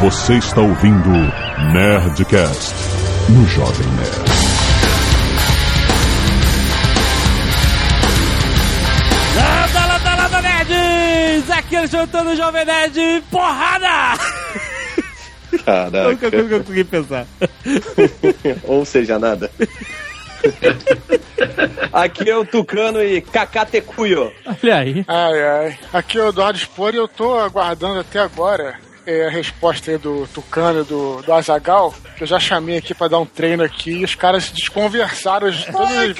Você está ouvindo Nerdcast no Jovem Nerd. Landa, landa, landa, nerds! Aqui é o Jovem Nerd, porrada! Caraca. A única coisa que eu consegui pensar. Ou seja, nada. Aqui é o Tucano e Cacatecuyo. Olha aí. Ai, ai. Aqui é o Eduardo Spor e eu tô aguardando até agora é, a resposta aí do Tucano e do, do Azagal, que eu já chamei aqui pra dar um treino aqui e os caras se desconversaram de todas as vezes.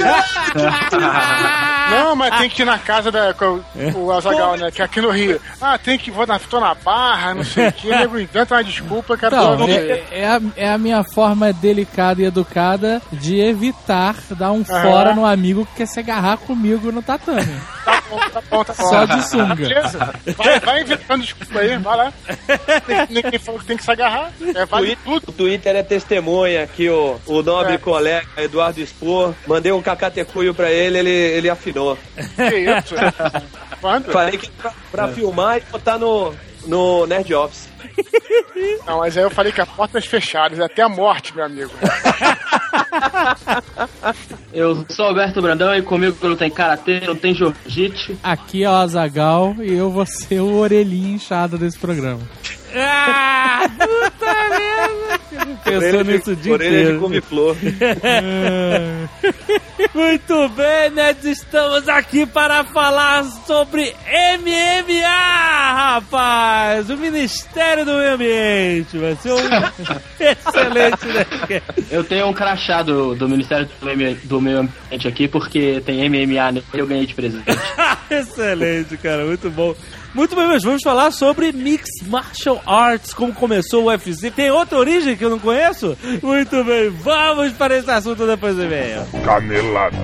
Não, mas tem que ir na casa da com o Azagal, né? Que é aqui no Rio. Ah, tem que vou na, tô na barra, não sei o que, nego inventa uma desculpa, cara. Não, é, é a, é a minha forma delicada e educada de evitar dar um fora no amigo que quer se agarrar comigo no tatame. Tá bom, tá bom, tá bom. Só de sunga. Beleza? Vai, vai inventando desculpa aí, vai lá. Tem- Ninguém falou que tem que se agarrar. É, vale tudo. O Twitter é testemunha que o, o nobre É. colega Eduardo Expor, mandei um Cacatecuyo pra ele, ele, ele afinou. Que isso? Quando? Falei que pra, pra filmar e botar no, no Nerd Office. Não, mas aí eu falei que as portas fechadas, até a morte, meu amigo. Eu sou Alberto Brandão e comigo não tem karatê, não tem jiu-jitsu. Aqui é o Azagal e eu vou ser o orelhinho inchado desse programa. Ah, puta merda! Pensou nisso o dia orelha de inteiro. couve-flor. Muito bem, nerds, estamos aqui para falar sobre MMA, rapaz! O Ministério do Meio Ambiente. Vai ser um excelente Nerdcast. Eu tenho um crachá do, do Ministério do Meio, do Meio Ambiente aqui porque tem MMA nele e eu ganhei de presente. Excelente, cara, muito bom. Muito bem, mas vamos falar sobre Mixed Martial Arts, como começou o UFC. Tem outra origem que eu não conheço? Muito bem, vamos para esse assunto depois do e-mail. Canelada.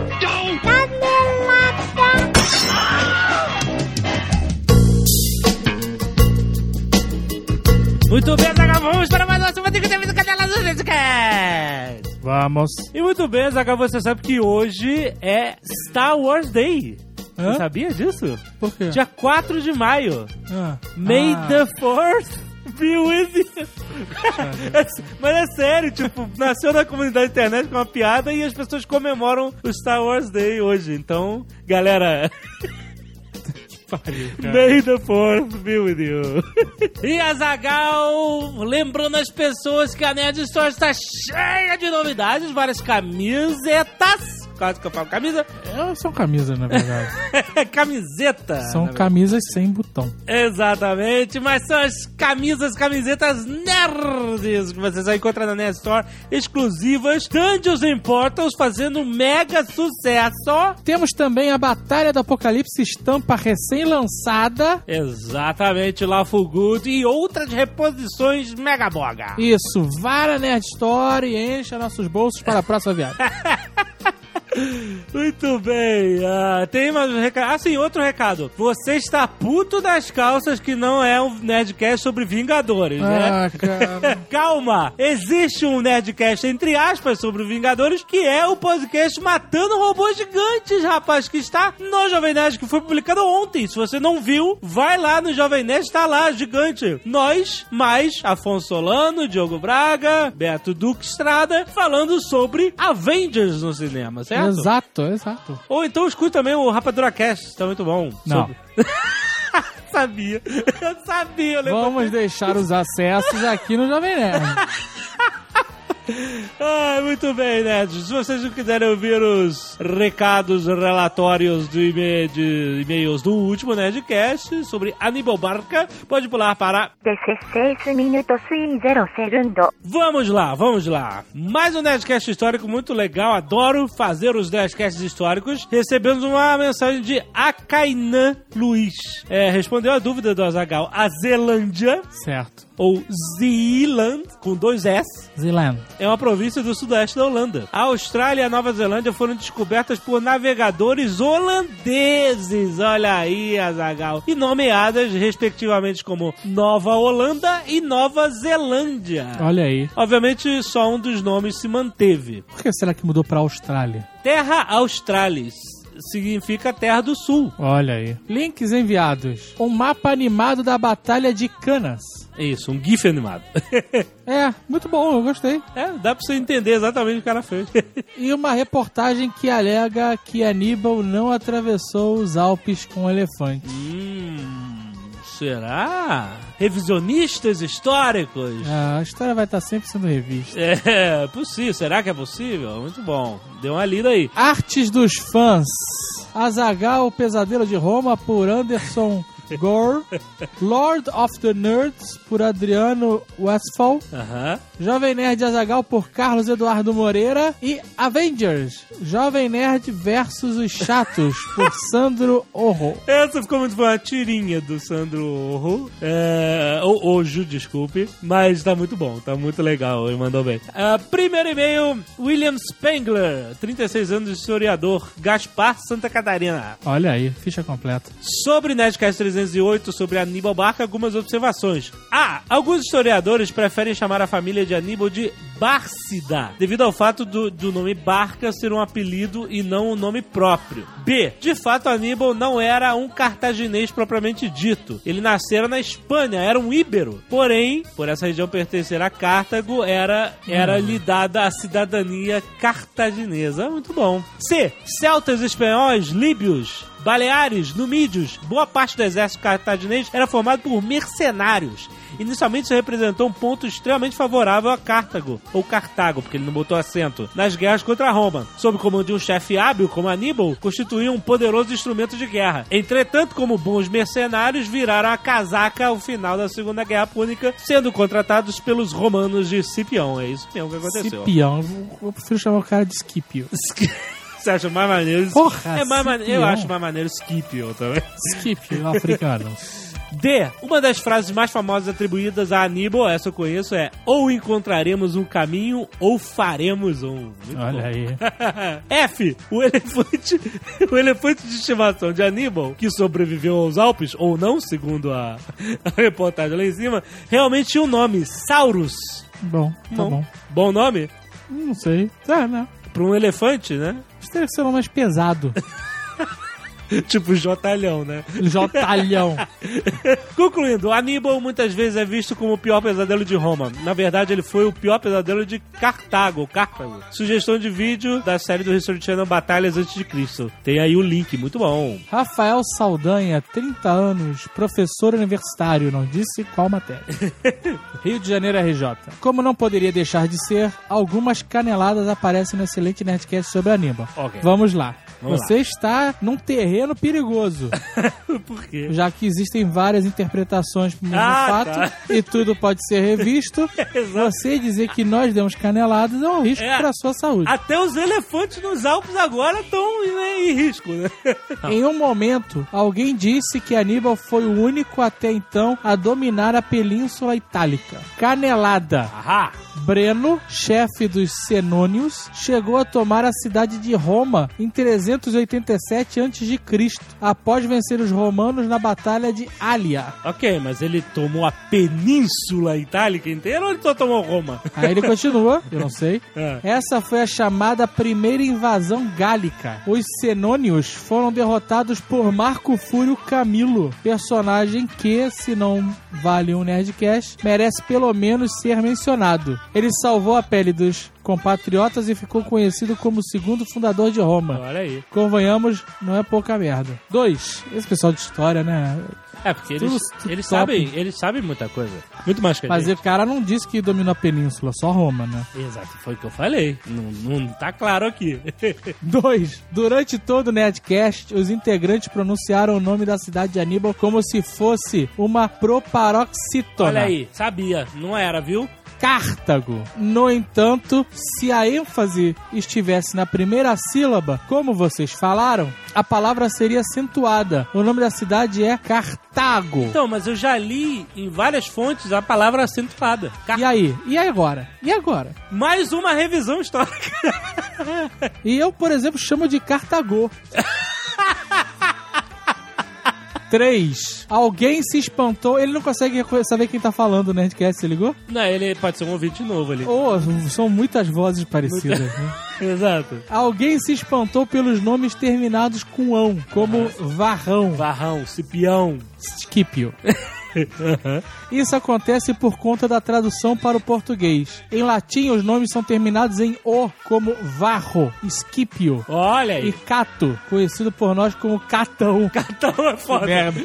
Muito bem, Zagal, vamos para mais uma semana de Canela Canela do Nerdcast. Vamos. E muito bem, Zagal, você sabe que hoje é Star Wars Day. Hã? Você sabia disso? Por quê? Dia 4 de maio. Ah. May Ah. the Fourth be with you. É- Mas é sério, tipo, nasceu na comunidade internet com uma piada e as pessoas comemoram o Star Wars Day hoje. Então, galera, Pariu. May the Fourth be with you. E a Zagal, lembrando as pessoas que a Nerd Store está cheia de novidades, várias camisetas. Quase que eu falo camisa? É, são camisas, na verdade. Camiseta. São camisas sem botão. Exatamente, mas são as camisas, camisetas nerds que vocês vão encontrar na Nerd Store, exclusivas, Dungeons and Portals fazendo mega sucesso. Temos também a Batalha do Apocalipse estampa recém-lançada. Exatamente, Lawful Good e outras reposições mega boga. Isso, vá na Nerd Store e encha nossos bolsos para a próxima viagem. Muito bem, ah, tem mais um recado. Ah, sim, outro recado. Você está puto das calças que não é um Nerdcast sobre Vingadores, né? Ah, cara. Calma! Existe um Nerdcast, entre aspas, sobre Vingadores, que é o podcast Matando Robôs Gigantes, rapaz, que está no Jovem Nerd, que foi publicado ontem. Se você não viu, vai lá no Jovem Nerd, está lá, gigante. Nós, mais Afonso Solano, Diogo Braga, Beto Duque Estrada, falando sobre Avengers no cinema, certo? Exato, exato. Ou então escute também o Rapadura Cast, tá muito bom. Não. Sobre- sabia. Eu sabia, eu. Vamos deixar os acessos aqui no Jovem Nerd. Ah, muito bem, nerds. Se vocês não quiserem ouvir os recados relatórios de, e de e-mails do último Nerdcast sobre Aníbal Barca, pode pular para 16minutos e 0 segundos. Vamos lá, vamos lá. Mais um Nerdcast histórico muito legal. Adoro fazer os Nerdcasts históricos. Recebemos uma mensagem de Akainan Luiz. É, respondeu a dúvida do Azagal. A Zelândia, Certo. ou Zeeland, com dois S, Zealand. É uma província do sudoeste da Holanda. A Austrália e a Nova Zelândia foram descobertas por navegadores holandeses. Olha aí, Azagal. E nomeadas, respectivamente, como Nova Holanda e Nova Zelândia. Olha aí. Obviamente, só um dos nomes se manteve. Por que será que mudou pra Austrália? Terra Australis. Significa Terra do Sul. Olha aí. Links enviados. Um mapa animado da Batalha de Canas. Isso, um GIF animado. É, muito bom, eu gostei. é, dá pra você entender exatamente o que o cara fez. E uma reportagem que alega que Aníbal não atravessou os Alpes com um elefante. hum, será? Revisionistas históricos? Ah, a história vai estar sempre sendo revista. É, possível. Será que é possível? Muito bom. Deu uma lida aí. Artes dos fãs. Azagal, o Pesadelo de Roma, por Anderson Gore. Lord of the Nerds, por Adriano Westphal. Aham. Jovem Nerd Azagal, por Carlos Eduardo Moreira. E Avengers, Jovem Nerd versus os Chatos, por Sandro Orro. Essa ficou muito boa, a tirinha do Sandro Orro. É, ou Ojo, desculpe. Mas tá muito bom, tá muito legal, ele mandou bem. Ah, primeiro e-mail, William Spengler, 36 anos, historiador, Gaspar, Santa Catarina. Olha aí, ficha completa. Sobre Nerdcast 308, sobre Aníbal Barca, algumas observações. A. Alguns historiadores preferem chamar a família de Aníbal de Bárcida, devido ao fato do, do nome Barca ser um apelido e não um nome próprio. B. De fato, Aníbal não era um cartaginês propriamente dito. Ele nascera na Espanha, era um íbero. Porém, por essa região pertencer a Cartago, era, era lhe dada a cidadania cartaginesa. Muito bom. C. Celtas espanhóis, líbios, Baleares, Numídios, boa parte do exército cartaginês era formado por mercenários. Inicialmente isso representou um ponto extremamente favorável a Cartago, ou Cartago, porque ele não botou acento, nas guerras contra Roma. Sob o comando de um chefe hábil como Aníbal, constituía um poderoso instrumento de guerra. Entretanto, como bons mercenários, viraram a casaca ao final da Segunda Guerra Púnica, sendo contratados pelos romanos de Scipião. É isso mesmo que aconteceu. Scipião, eu prefiro chamar o cara de Scipio. Você acha mais maneiro? Porra, é mais maneiro. Eu acho mais maneiro Scipio também. Scipio, africano. D. Uma das frases mais famosas atribuídas a Aníbal, essa eu conheço, é ou encontraremos um caminho ou faremos um. Muito Olha bom. aí. F. O elefante, o elefante de estimação de Aníbal, que sobreviveu aos Alpes, ou não, segundo a, a reportagem lá em cima, realmente tinha um nome, Saurus. Bom, tá Bom. bom. Bom nome? Não sei. Ah, não. Para um elefante, né? Isso deve ser o mais pesado. tipo Jotalhão, né? Jotalhão. Concluindo, Aníbal muitas vezes é visto como o pior pesadelo de Roma. Na verdade, ele foi o pior pesadelo de Cartago, Cartago. Sugestão de vídeo da série do History Channel Batalhas Antes de Cristo. Tem aí o link, muito bom. Rafael Saldanha, 30 anos, professor universitário, não disse qual matéria. Rio de Janeiro RJ. Como não poderia deixar de ser, algumas caneladas aparecem no excelente Nerdcast sobre Aníbal. Ok. Vamos lá. Vamos Você está num terreno perigoso, Por quê? já que existem várias interpretações pro mesmo Ah, fato tá. e tudo pode ser revisto. Exato. Você dizer que nós demos caneladas é um risco É. para a sua saúde. Até os elefantes nos Alpes agora estão em risco, né? Em um momento, alguém disse que Aníbal foi o único até então a dominar a Península Itálica. Canelada. Ahá! Breno, chefe dos Senônios, chegou a tomar a cidade de Roma em 387 a.C., após vencer os romanos na Batalha de Alia. Ok, mas ele tomou a Península Itálica inteira ou ele só tomou Roma? Aí ele continua, eu não sei. É. Essa foi a chamada primeira invasão gálica. Os Senônios foram derrotados por Marco Fúrio Camilo, personagem que, se não vale um Nerdcast, merece pelo menos ser mencionado. Ele salvou a pele dos compatriotas e ficou conhecido como o segundo fundador de Roma. Olha aí. Convenhamos, não é pouca merda. Dois, esse pessoal de história, né? É, porque eles, eles top. sabem, eles sabem muita coisa. Muito mais que a Mas gente. o cara não disse que dominou a península, só Roma, né? Exato, foi o que eu falei. Não, não tá claro aqui. 2. Durante todo o Nerdcast, os integrantes pronunciaram o nome da cidade de Aníbal como se fosse uma proparoxítona. Olha aí, sabia, não era, viu? Cartago. No entanto, se a ênfase estivesse na primeira sílaba, como vocês falaram, a palavra seria acentuada. O nome da cidade é Cartago. Então, mas eu já li em várias fontes a palavra acentuada. Car- E aí? E agora? E agora? Mais uma revisão histórica. E eu, por exemplo, chamo de Cartago. 3. Alguém se espantou. Ele não consegue saber quem tá falando no Nerdcast, você ligou? Não, ele pode ser um ouvinte novo ali. Oh, são muitas vozes parecidas, né? Exato. Alguém se espantou pelos nomes terminados com ão, como varrão, Varrão, Cipião. Scipio. Isso acontece por conta da tradução para o português. Em latim, os nomes são terminados em o, como varro, Scipio Olha e aí. cato, conhecido por nós como catão. Catão é foda. Verbo.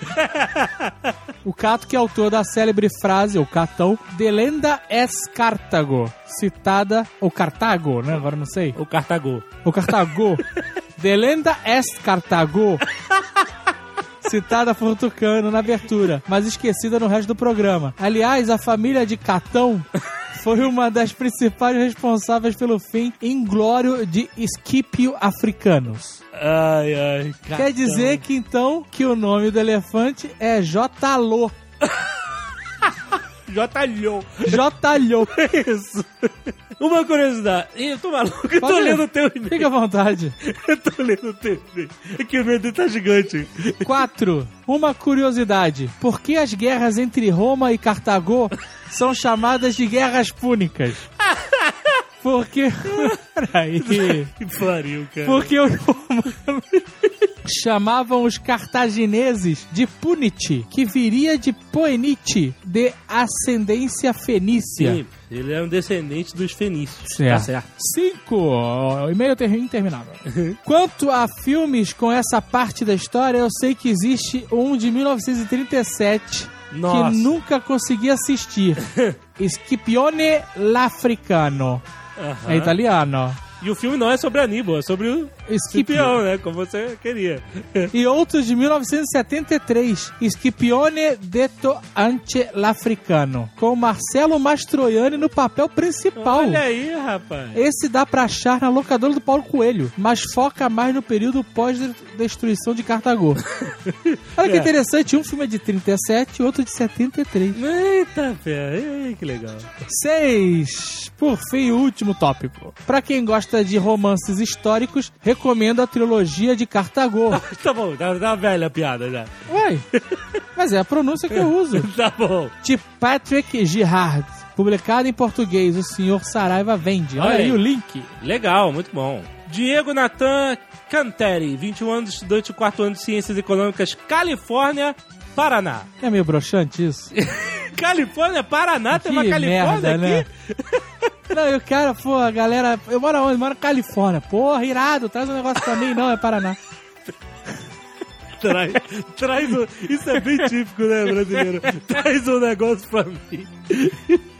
o Cato, que é autor da célebre frase, o Catão, Delenda es Cartago, citada, ou Cartago, né? Agora não sei. O Cartago. O Cartago. Delenda est Cartago. Citada por Tucano na abertura, mas esquecida no resto do programa. Aliás, a família de Catão foi uma das principais responsáveis pelo fim inglório de Scipio africanos. Ai, ai. Quer dizer que então que o nome do elefante é Jotalo. Jotalhou. Jotalho. Isso. Uma curiosidade. Ih, eu tô maluco, eu tô lendo o teu e-mail. Fica à vontade. Eu tô lendo o teu e-mail. É que o meu dedo tá gigante. 4. Uma curiosidade. Por que as guerras entre Roma e Cartago são chamadas de guerras púnicas? Porque. Peraí. Que pariu, cara. Porque os romanos chamavam os cartagineses de Punite, que viria de Poenite, de ascendência fenícia. Sim, ele é um descendente dos fenícios. Certo. Tá certo. 5. E-mail ter- interminável. Quanto a filmes com essa parte da história, eu sei que existe um de 1937 Nossa. que nunca consegui assistir. Scipione l'Africano. Aham. É italiano. E o filme não é sobre Aníbal, é sobre o Scipio. Cipião, né? Como você queria. E outros de 1973, Scipione detto ante l'Africano, com Marcelo Mastroianni no papel principal. Olha aí, rapaz. Esse dá pra achar na locadora do Paulo Coelho, mas foca mais no período pós-destruição de Cartago. Olha que É. interessante, um filme é de 37 e outro de 73. Eita. Ei, que legal. 6. Por fim, o último tópico. Pra quem gosta de romances históricos, recomendo a trilogia de Cartago. Tá bom, tá, tá velha a piada já. Ué, mas é a pronúncia que eu uso. Tá bom. De Patrick Girard. Publicado em português, o senhor Saraiva vende. Olha, Olha aí o link. Legal, muito bom. Diego Natan Canteri, 21 anos, estudante do quarto ano de Ciências Econômicas, Califórnia, Paraná. É meio broxante isso? Califórnia, Paraná, tem uma Que Califórnia merda, aqui? né? Não, e o cara, pô, a galera. Eu moro onde? Moro na Califórnia. Porra, irado, traz um negócio pra mim. Não, é Paraná. Traz, traz um, isso é bem típico, né, brasileiro? Traz um negócio pra mim.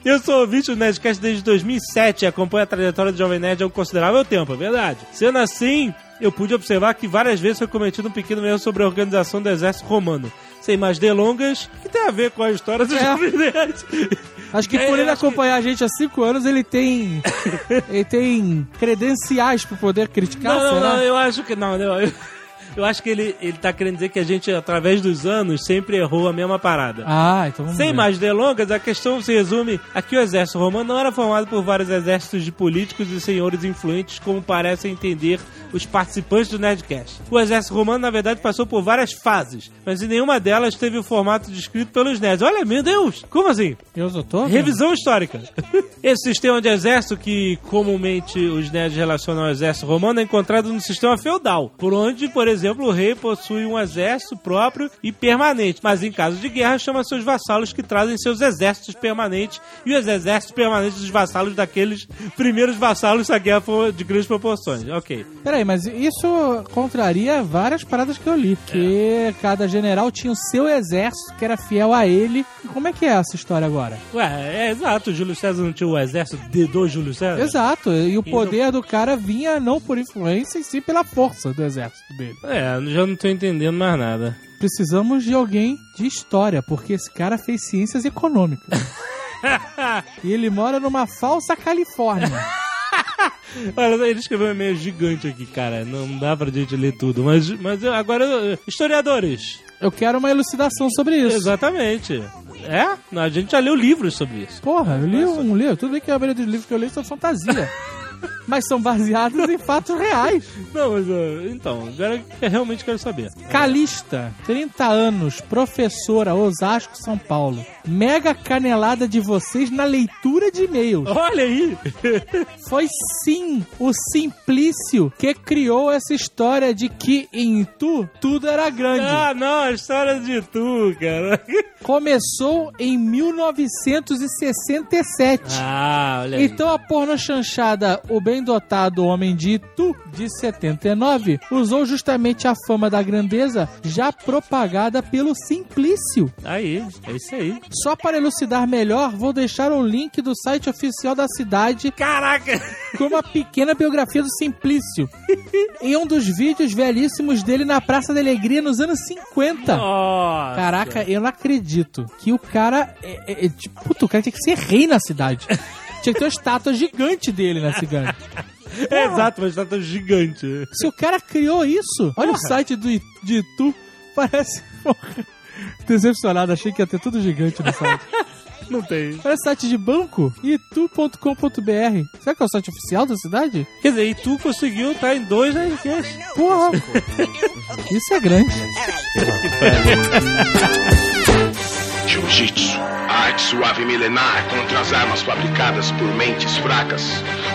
Eu sou ouvinte do Nerdcast desde 2007 e acompanho a trajetória do Jovem Nerd há um considerável tempo, é verdade. Sendo assim, eu pude observar que várias vezes foi cometido um pequeno erro sobre a organização do exército romano. Sem mais delongas, que tem a ver com a história do É. Jovem Nerd. Acho que É, por ele acho que- acompanhar a gente há cinco anos, ele tem. ele tem credenciais pra poder criticar, Não, não, será? não, eu acho que não, não eu, eu acho que ele, ele tá querendo dizer que a gente, através dos anos, sempre errou a mesma parada. Ah, então vamos Sem ver. mais delongas, a questão se resume a que o exército romano não era formado por vários exércitos de políticos e senhores influentes, como parecem entender os participantes do Nerdcast. O exército romano, na verdade, passou por várias fases, mas em nenhuma delas teve o formato descrito pelos nerds. Olha, meu Deus! Como assim? Eu só tô. Revisão histórica. Esse sistema de exército que comumente os nerds relacionam ao exército romano é encontrado no sistema feudal, por onde, por exemplo, o rei possui um exército próprio e permanente, mas em caso de guerra chama seus vassalos que trazem seus exércitos permanentes e os exércitos permanentes dos vassalos daqueles primeiros vassalos se a guerra for de grandes proporções. Ok. Peraí, mas isso contraria várias paradas que eu li. Que cada general tinha o seu exército que era fiel a ele. E como é que é essa história agora? Ué, é exato, Júlio César não tinha o exército de do Júlio César? Exato, e o Então- poder do cara vinha não por influência, e sim pela força do exército dele. É, já não tô entendendo mais nada. Precisamos de alguém de história, porque esse cara fez ciências econômicas. e ele mora numa falsa Califórnia. Olha, ele escreveu um e-mail gigante aqui, cara. Não dá pra gente ler tudo. Mas, mas eu- agora, historiadores. Eu quero uma elucidação sobre isso. Exatamente. É? A gente já leu livros sobre isso. Porra, eu li um livro. Tudo bem que a maioria dos livros que eu li são fantasia. mas são baseadas em fatos reais. Não, mas então, agora eu realmente quero saber. Calista, 30 anos, professora, Osasco, São Paulo. Mega canelada de vocês na leitura de e-mails. Olha aí! Foi sim o Simplício que criou essa história de que em Tu tudo era grande. ah, não, a história de tu, cara. Começou em 1967. Ah, olha aí. Então a porno chanchada O Bem Dotado Homem de Itu, de 79, usou justamente a fama da grandeza já propagada pelo Simplício. Aí, é isso aí. Só para elucidar melhor, vou deixar o link do site oficial da cidade Caraca! com uma pequena biografia do Simplício. em um dos vídeos velhíssimos dele na Praça da Alegria nos anos 50. Nossa. Caraca, eu não acredito que o cara. É, é, é, tipo, o cara tinha que ser rei na cidade. Tinha que ter uma estátua gigante dele na cidade. É exato, uma estátua gigante. Se o cara criou isso, olha o site do, de Itu, parece. Porra. Decepcionado, achei que ia ter tudo gigante no site. Não tem. Parece site de banco, itu.com.br. Será que é o site oficial da cidade? Quer dizer, e tu conseguiu estar em dois podcasts. Porra! Isso é grande. Jiu-Jitsu, a arte suave milenar contra as armas fabricadas por mentes fracas.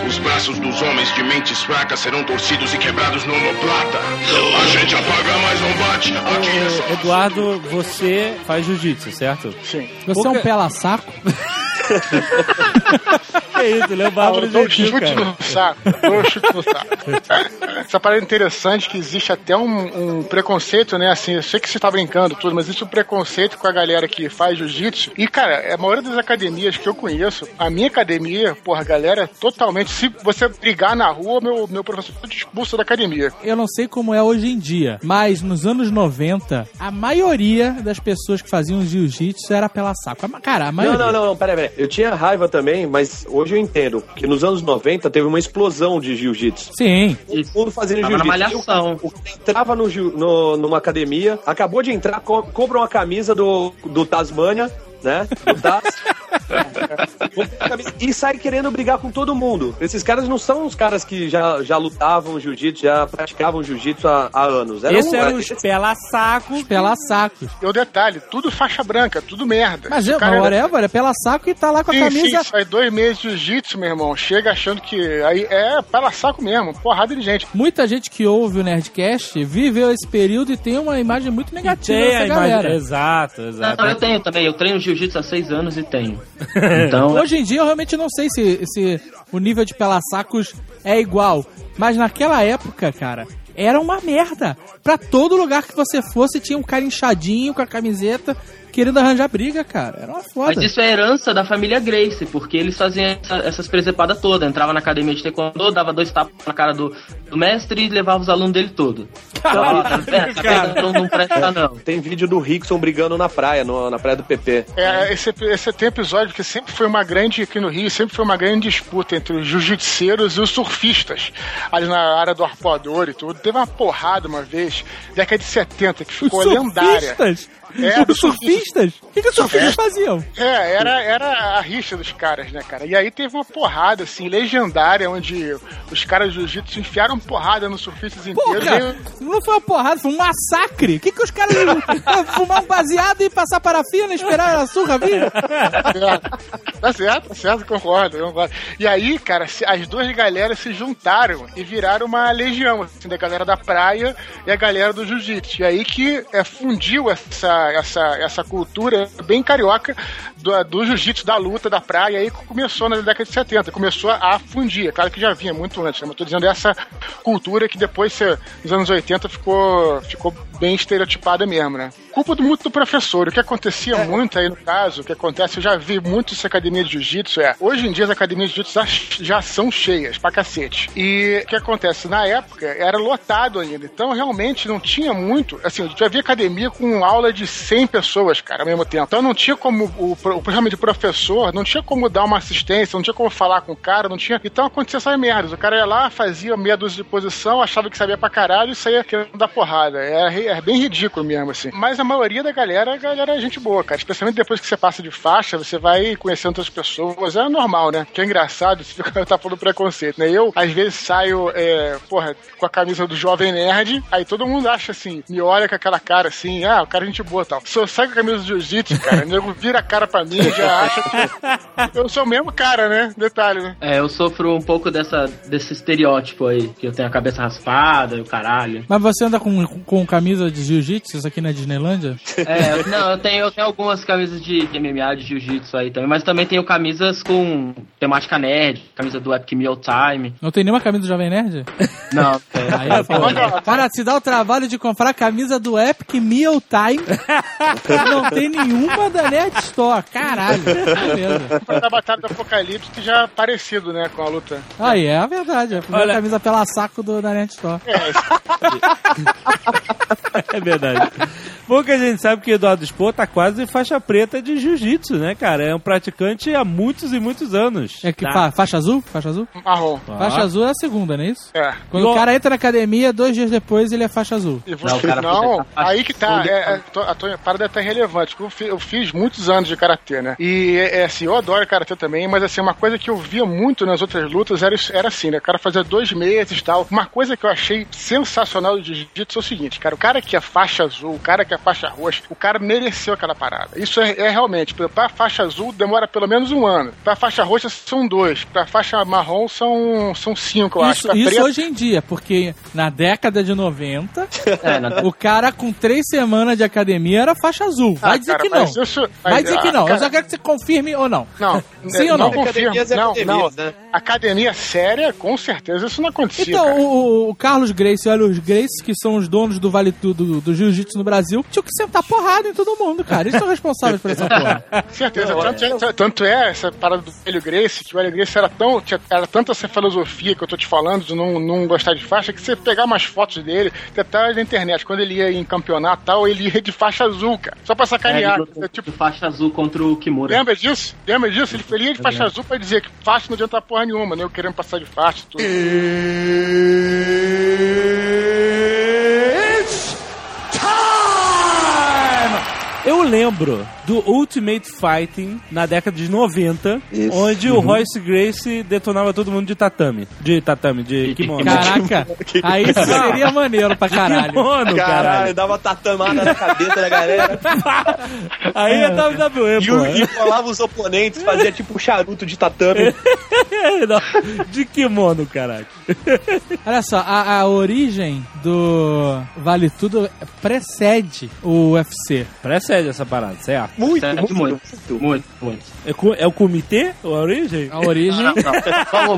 Os braços dos homens de mentes fracas serão torcidos e quebrados no omoplata. A gente apaga, mas não bate. Aqui é só... Eduardo, você faz jiu-jitsu, certo? Sim. Você é um pela-saco? É isso, ele é Bárbaro Eu Gentil, chute cara. no saco. Um chute no saco. Essa parada é interessante que existe até um, um preconceito, né? Assim, eu sei que você tá brincando tudo, mas existe um preconceito com a galera que faz jiu-jitsu. E, cara, a maioria das academias que eu conheço, a minha academia, porra, a galera é totalmente. Se você brigar na rua, meu, meu professor te expulsa da academia. Eu não sei como é hoje em dia, mas nos anos 90, a maioria das pessoas que faziam jiu-jitsu era pela saco. Cara, a Não, maioria. não, não, não, pera, pera. Eu tinha raiva também, mas hoje eu entendo que nos anos 90 teve uma explosão de jiu-jitsu. Sim. Todo mundo fazendo jiu-jitsu. malhação. O cara entrava no, no- numa academia, acabou de entrar, co- compra uma camisa do? Do Taz. Compra camisa e sai querendo brigar com todo mundo. Esses caras não são os caras que já, já lutavam jiu-jitsu, já praticavam jiu-jitsu há, há anos. Eram- Esse era os pela-sacos. Pela-sacos. E o detalhe, tudo faixa branca, tudo merda. Mas O eu, cara era- é pela-saco e tá lá com a Sim, camisa. sim, faz dois meses de jiu-jitsu, meu irmão. Chega achando que aí é pela saco mesmo, porrada de gente. Muita gente que ouve o Nerdcast viveu esse período e tem uma imagem muito negativa Tem a dessa imagem. galera. Exato, exato. Não, eu tenho também. Eu treino jiu-jitsu há seis anos e tenho. Então, Hoje em dia eu realmente não sei se, se o nível de pela-sacos é igual. Mas naquela época, cara, era uma merda. Pra todo lugar que você fosse, tinha um cara inchadinho com a camiseta querendo arranjar briga, cara. Era uma foda. Mas isso é herança da família Grace, porque eles faziam essa- essas presepadas todas. Entrava na academia de taekwondo, dava dois tapas na cara do, do mestre e levava os alunos dele todo. Então, é, vendo? não, não presta não. Tem vídeo do Rickson brigando na praia, no- na praia do PP. É, esse, esse tem episódio que sempre foi uma grande, aqui no Rio, sempre foi uma grande disputa entre os jiu-jitseiros e os surfistas. Ali na área do arpoador e tudo. Teve uma porrada uma vez, década de 70, que ficou lendária. É, dos surfistas? O que, que os surfistas faziam? É, era, era a rixa dos caras, né, cara? E aí teve uma porrada, assim, legendária, onde os caras do jiu-jitsu enfiaram porrada nos surfistas inteiros. Porra, Aí- não foi uma porrada, foi um massacre. O que, que os caras iam fumar um baseado e passar parafina e esperar a surra vir? Tá certo, tá certo, concordo, concordo. E aí, cara, as duas galera se juntaram e viraram uma legião, assim, da galera da praia e a galera do jiu-jitsu. E aí que é, fundiu essa, essa, essa cultura bem carioca do, do jiu-jitsu, da luta, da praia, aí começou na década de 70, começou a fundir. É Claro que já vinha muito antes, né? mas tô dizendo essa cultura que depois, nos anos 80, ficou, ficou bem estereotipada mesmo, né? Culpa do, muito do professor. O que acontecia muito aí no caso, o que acontece, eu já vi muito essa academia de jiu-jitsu, é, hoje em dia as academias de jiu-jitsu já, já são cheias pra cacete. E o que acontece? Na época era lotado ainda, então realmente não tinha muito, assim, a gente já via academia com aula de 100 pessoas, cara, ao mesmo tempo. Então não tinha como, o, pro- realmente o professor, não tinha como dar uma assistência, não tinha como falar com o cara, não tinha. Então acontecia essas merdas. O cara ia lá, fazia meia dúzia de posição, achava que sabia pra caralho e saía querendo dar porrada. Era, ri- era bem ridículo mesmo, assim. Mas a maioria da galera, a galera é gente boa, cara. Especialmente depois que você passa de faixa, você vai conhecendo outras pessoas. É normal, né? Que é engraçado, você fica tá falando preconceito, né? Eu, às vezes, saio, é, porra, com a camisa do Jovem Nerd, aí todo mundo acha assim, me olha com aquela cara assim, ah, o cara é gente boa e tal. Se eu saio com a camisa do Jiu-Jitsu, cara, o nego vira a cara pra mim e já acha que eu sou o mesmo cara, né? Detalhe, né? É, eu sofro um pouco dessa, desse estereótipo aí, que eu tenho a cabeça raspada e o caralho. Mas você anda com, com camisa de jiu-jitsu aqui na Disneylândia? É, eu- não, eu tenho, eu tenho algumas camisas de, de MMA, de jiu-jitsu aí também, mas também tenho camisas com temática nerd, camisa do Epic Meal Time. Não tem nenhuma camisa do Jovem Nerd? Não, é, Aí é foda. Cara, se dá o trabalho de comprar a camisa do Epic Meal Time, não tem nenhuma da Nerd Store. Caralho. Beleza. da Batalha do Apocalipse, que já é parecido, né, com a luta. Aí é a verdade. É a primeira Olha- camisa pela saco do, da Nerd Store. É verdade. Pouca a gente sabe que Eduardo Spohr tá quase faixa preta de jiu-jitsu, né, cara? É um praticante há muitos e muitos anos. É que Tá. fa- faixa azul? Faixa azul? Marrom. Faixa azul é a segunda, não é isso? É. Quando E o cara entra na academia, dois dias depois ele é faixa azul. E você, Não, aí que tá. É, é, a, tua parada é até relevante. Eu, fi- eu fiz muitos anos de karatê, né? E é, é assim, eu adoro karatê também, mas assim, uma coisa que eu via muito nas outras lutas era, era assim, né? O cara fazia dois meses e tal. Uma coisa que eu achei sensacional do jiu-jitsu é o seguinte, cara, o cara que é faixa azul, o cara que é faixa roxa, o cara mereceu aquela parada. Isso é, é realmente, pra- pra faixa azul demora pelo menos um ano. Pra faixa roxa são dois. Pra faixa marrom são, são cinco, eu acho. Isso, Pra isso preta- hoje em dia, porque na década de 90, é, na- o cara com três semanas de academia era faixa azul. Vai Ah, dizer cara, que não. isso- Vai dizer que ah, não. Eu cara- só quero que você confirme ou não. Não, Sim ou não? confirmo. Academias é Não, não. né? Academia séria, com certeza isso não acontecia. Então, cara. o, o Carlos Grace e o Helios Grace, que são os donos do Vale Tudo do, do Jiu-Jitsu no Brasil, tinham que sentar porrada em todo mundo, cara. Eles são responsáveis por essa porra. Certeza. Tanto é, tanto é essa parada do Hélio Grace, que o Hélio Grace era, tão, tinha, era tanta essa filosofia que eu tô te falando, de não, não gostar de faixa, que você pegar umas fotos dele, até na internet, quando ele ia em campeonato e tal, ele ia de faixa azul, cara. Só pra é, sacanear. ele É, tipo, de faixa azul contra o Kimura. Lembra disso? Lembra disso? Ele, ele ia de faixa azul pra dizer que faixa não adianta porra nenhuma, né? Eu querendo passar de faixa e tudo. Eu lembro do Ultimate Fighting na década de 90, Isso. onde o Royce Grace detonava todo mundo de tatame. De tatame, de kimono. Caraca, aí seria maneiro pra caralho. Kimono, Caralho, caralho. dava tatamada na cabeça da galera. Aí é WWE, E, pô. o- e colava os oponentes, fazia tipo um charuto de tatame. Não, de kimono, caralho. Olha só, a, a origem do Vale Tudo precede o UFC. Precede essa parada, certo? Muito, muito, muito, muito. muito, muito. É, é o comitê, a origem? A origem. Não, não. Vamos,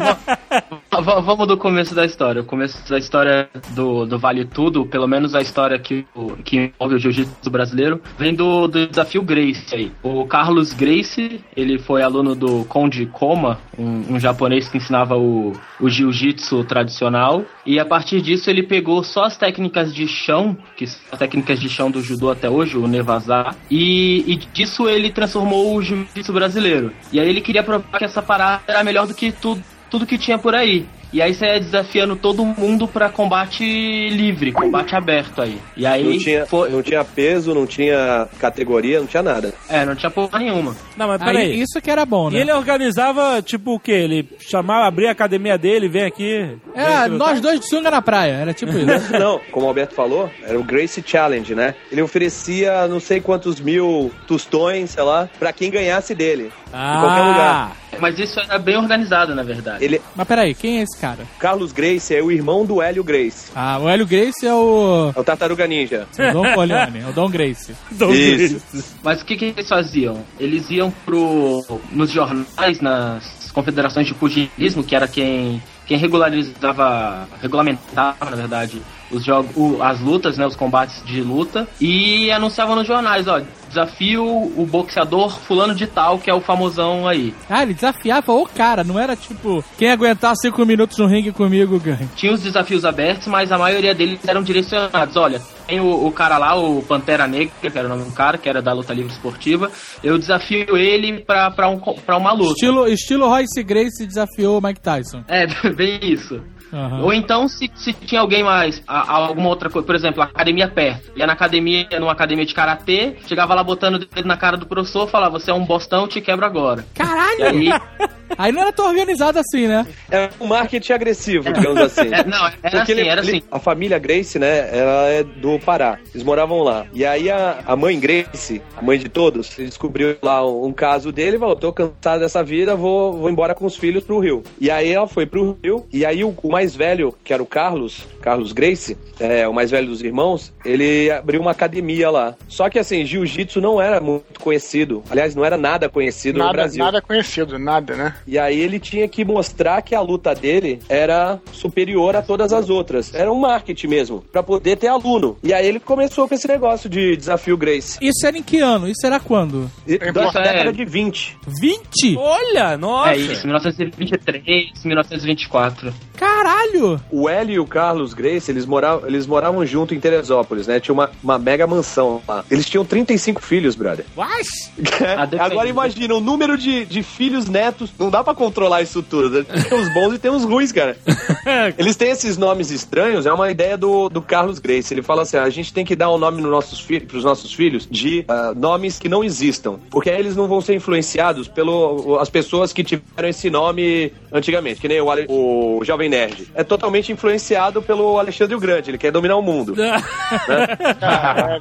vamos- vamos- vamos do começo da história. O começo da história do, do Vale Tudo, pelo menos a história que, o- que envolve o jiu-jitsu brasileiro, vem do, do desafio Grace aí. O Carlos Grace, ele foi aluno do Conde Koma, um, um japonês que ensinava o, o jiu-jitsu tradicional. E a partir disso ele pegou só as técnicas de chão, que são as técnicas de chão do judô até hoje, o Nevazá, e, e disso ele transformou o jiu-jitsu brasileiro. E aí ele queria provar que essa parada era melhor do que tudo, tudo que tinha por aí. E aí você ia desafiando todo mundo pra combate livre, combate aberto aí. E aí Não tinha, foi. não tinha peso, não tinha categoria, não tinha nada. É, não tinha porra nenhuma. Não, mas Aí, peraí. isso que era bom, E né? ele organizava, tipo o quê? Ele chamava, abria a academia dele, vem aqui. Era vem nós dois de sunga na praia, era tipo isso. Não, como o Alberto falou, era o Gracie Challenge, né? Ele oferecia não sei quantos mil tostões, sei lá, pra quem ganhasse dele. Ah, Em qualquer lugar. Mas isso era bem organizado, na verdade. Ele, Mas peraí, quem é esse cara? Carlos Grace é o irmão do Hélio Grace. Ah, o Hélio Grace é o, É o Tartaruga Ninja. o Dom Corleone, é o Dom Grace. Dom Isso. Grace. Mas o que, que eles faziam? Eles iam pro, nos jornais, nas confederações de pugilismo, que era quem, quem regularizava, regulamentava, na verdade, os jogos, o- as lutas, né, os combates de luta, e anunciavam nos jornais, ó, desafio o boxeador fulano de tal, que é o famosão aí. Ah, ele desafiava o cara, não era tipo, quem aguentar cinco minutos no ringue comigo ganha. Tinha os desafios abertos, mas a maioria deles eram direcionados. Olha, tem o, o cara lá, o Pantera Negra, que era o nome do cara, que era da luta livre esportiva. Eu desafio ele pra, pra, um, pra uma luta. Estilo, estilo Royce Grace desafiou o Mike Tyson. É, bem isso. Aham. Ou então, se, se tinha alguém mais, a- alguma outra coisa, por exemplo, a academia perto. Ia na academia, numa academia de karatê, chegava lá botando o dedo na cara do professor, falava: Você é um bostão, te quebro agora. E Caralho! aí. Aí não era tão organizado assim, né? É um marketing agressivo, digamos assim. É, não, era Porque assim, ele- era ele- assim. A família Grace, né, ela é do Pará. Eles moravam lá. E aí a, a mãe Grace, a mãe de todos, descobriu lá um, um caso dele e falou: tô cansado dessa vida, vou, vou embora com os filhos pro Rio. E aí ela foi pro Rio. E aí o, o mais velho, que era o Carlos, Carlos Grace, é, o mais velho dos irmãos, ele abriu uma academia lá. Só que assim, jiu-jitsu não era muito conhecido. Aliás, não era nada conhecido no Nada, Brasil. nada conhecido, nada, né? E aí ele tinha que mostrar que a luta dele era superior a todas as outras. Era um marketing mesmo, pra poder ter aluno. E aí ele começou com esse negócio de desafio Grace. Isso era em que ano? Isso era quando? Da é- década de 20. 20? Olha, nossa. É isso, 1923, 1924. Caralho! O Hélio e o Carlos Grace, eles moravam, eles moravam junto em Teresópolis, né? Tinha uma, uma mega mansão lá. Eles tinham 35 filhos, brother. What? Agora imagina, o número de, de filhos netos, não dá pra controlar isso tudo. né? Tem uns bons e tem uns ruins, cara. Eles têm esses nomes estranhos, é uma ideia do, do Carlos Grace. Ele fala assim: a gente tem que dar um nome nos nossos pros nossos filhos de ah, nomes que não existam. Porque aí eles não vão ser influenciados pelas pessoas que tiveram esse nome antigamente, que nem o, o Jovem Nerd. É totalmente influenciado pelo Alexandre o Grande, ele quer dominar o mundo. né?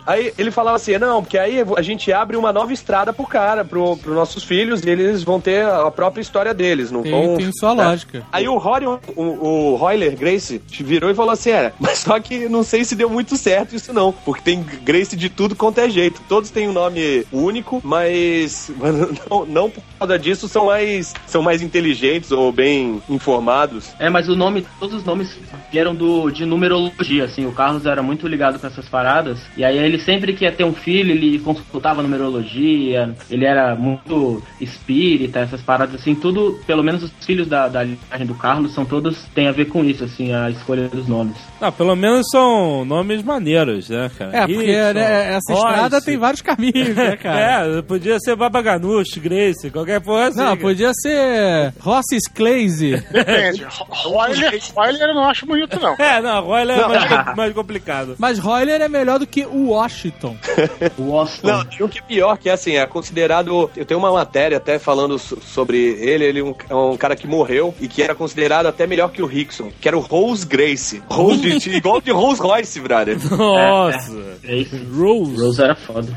Aí ele falava assim: não, porque aí a gente abre uma nova estrada pro cara, pro, pros nossos filhos, e eles vão ter a própria história deles, não Tem, vão. tem sua né? lógica. Aí o Rory, o, o Royler Grace, virou e falou assim: é, mas só que não sei se deu muito certo isso não, porque tem Grace de tudo quanto é jeito. Todos têm um nome único, mas não, não por causa disso são mais, são mais inteligentes ou bem informados. É, mas o nome, todos os nomes vieram do, de numerologia, assim. O Carlos era muito ligado com essas paradas. E aí ele sempre que ia ter um filho, ele consultava numerologia. Ele era muito espírita, essas paradas, assim. Tudo, pelo menos os filhos da, da linhagem do Carlos, são todos, tem a ver com isso, assim, a escolha dos nomes. Não, pelo menos são nomes maneiros, né, cara? É, porque Rickson, né, essa Royce. estrada tem vários caminhos, né, cara? É, podia ser Babaganush, Grace, qualquer porra assim. Não, cara. podia ser Rossis Claze. Depende. Royler, Royler eu não acho bonito, não. É, não, Royler é mais, mais complicado. Mas Royler é melhor do que o Washington. O Austin. Não, tem um que é pior, que é assim, é considerado. Eu tenho uma matéria até falando so- sobre ele. Ele é um, é um cara que morreu e que era considerado até melhor que o Rickson, que era o Rose Grace. Rose de, igual de Rolls Royce, brother. Nossa. É isso. Rose. Rose era foda.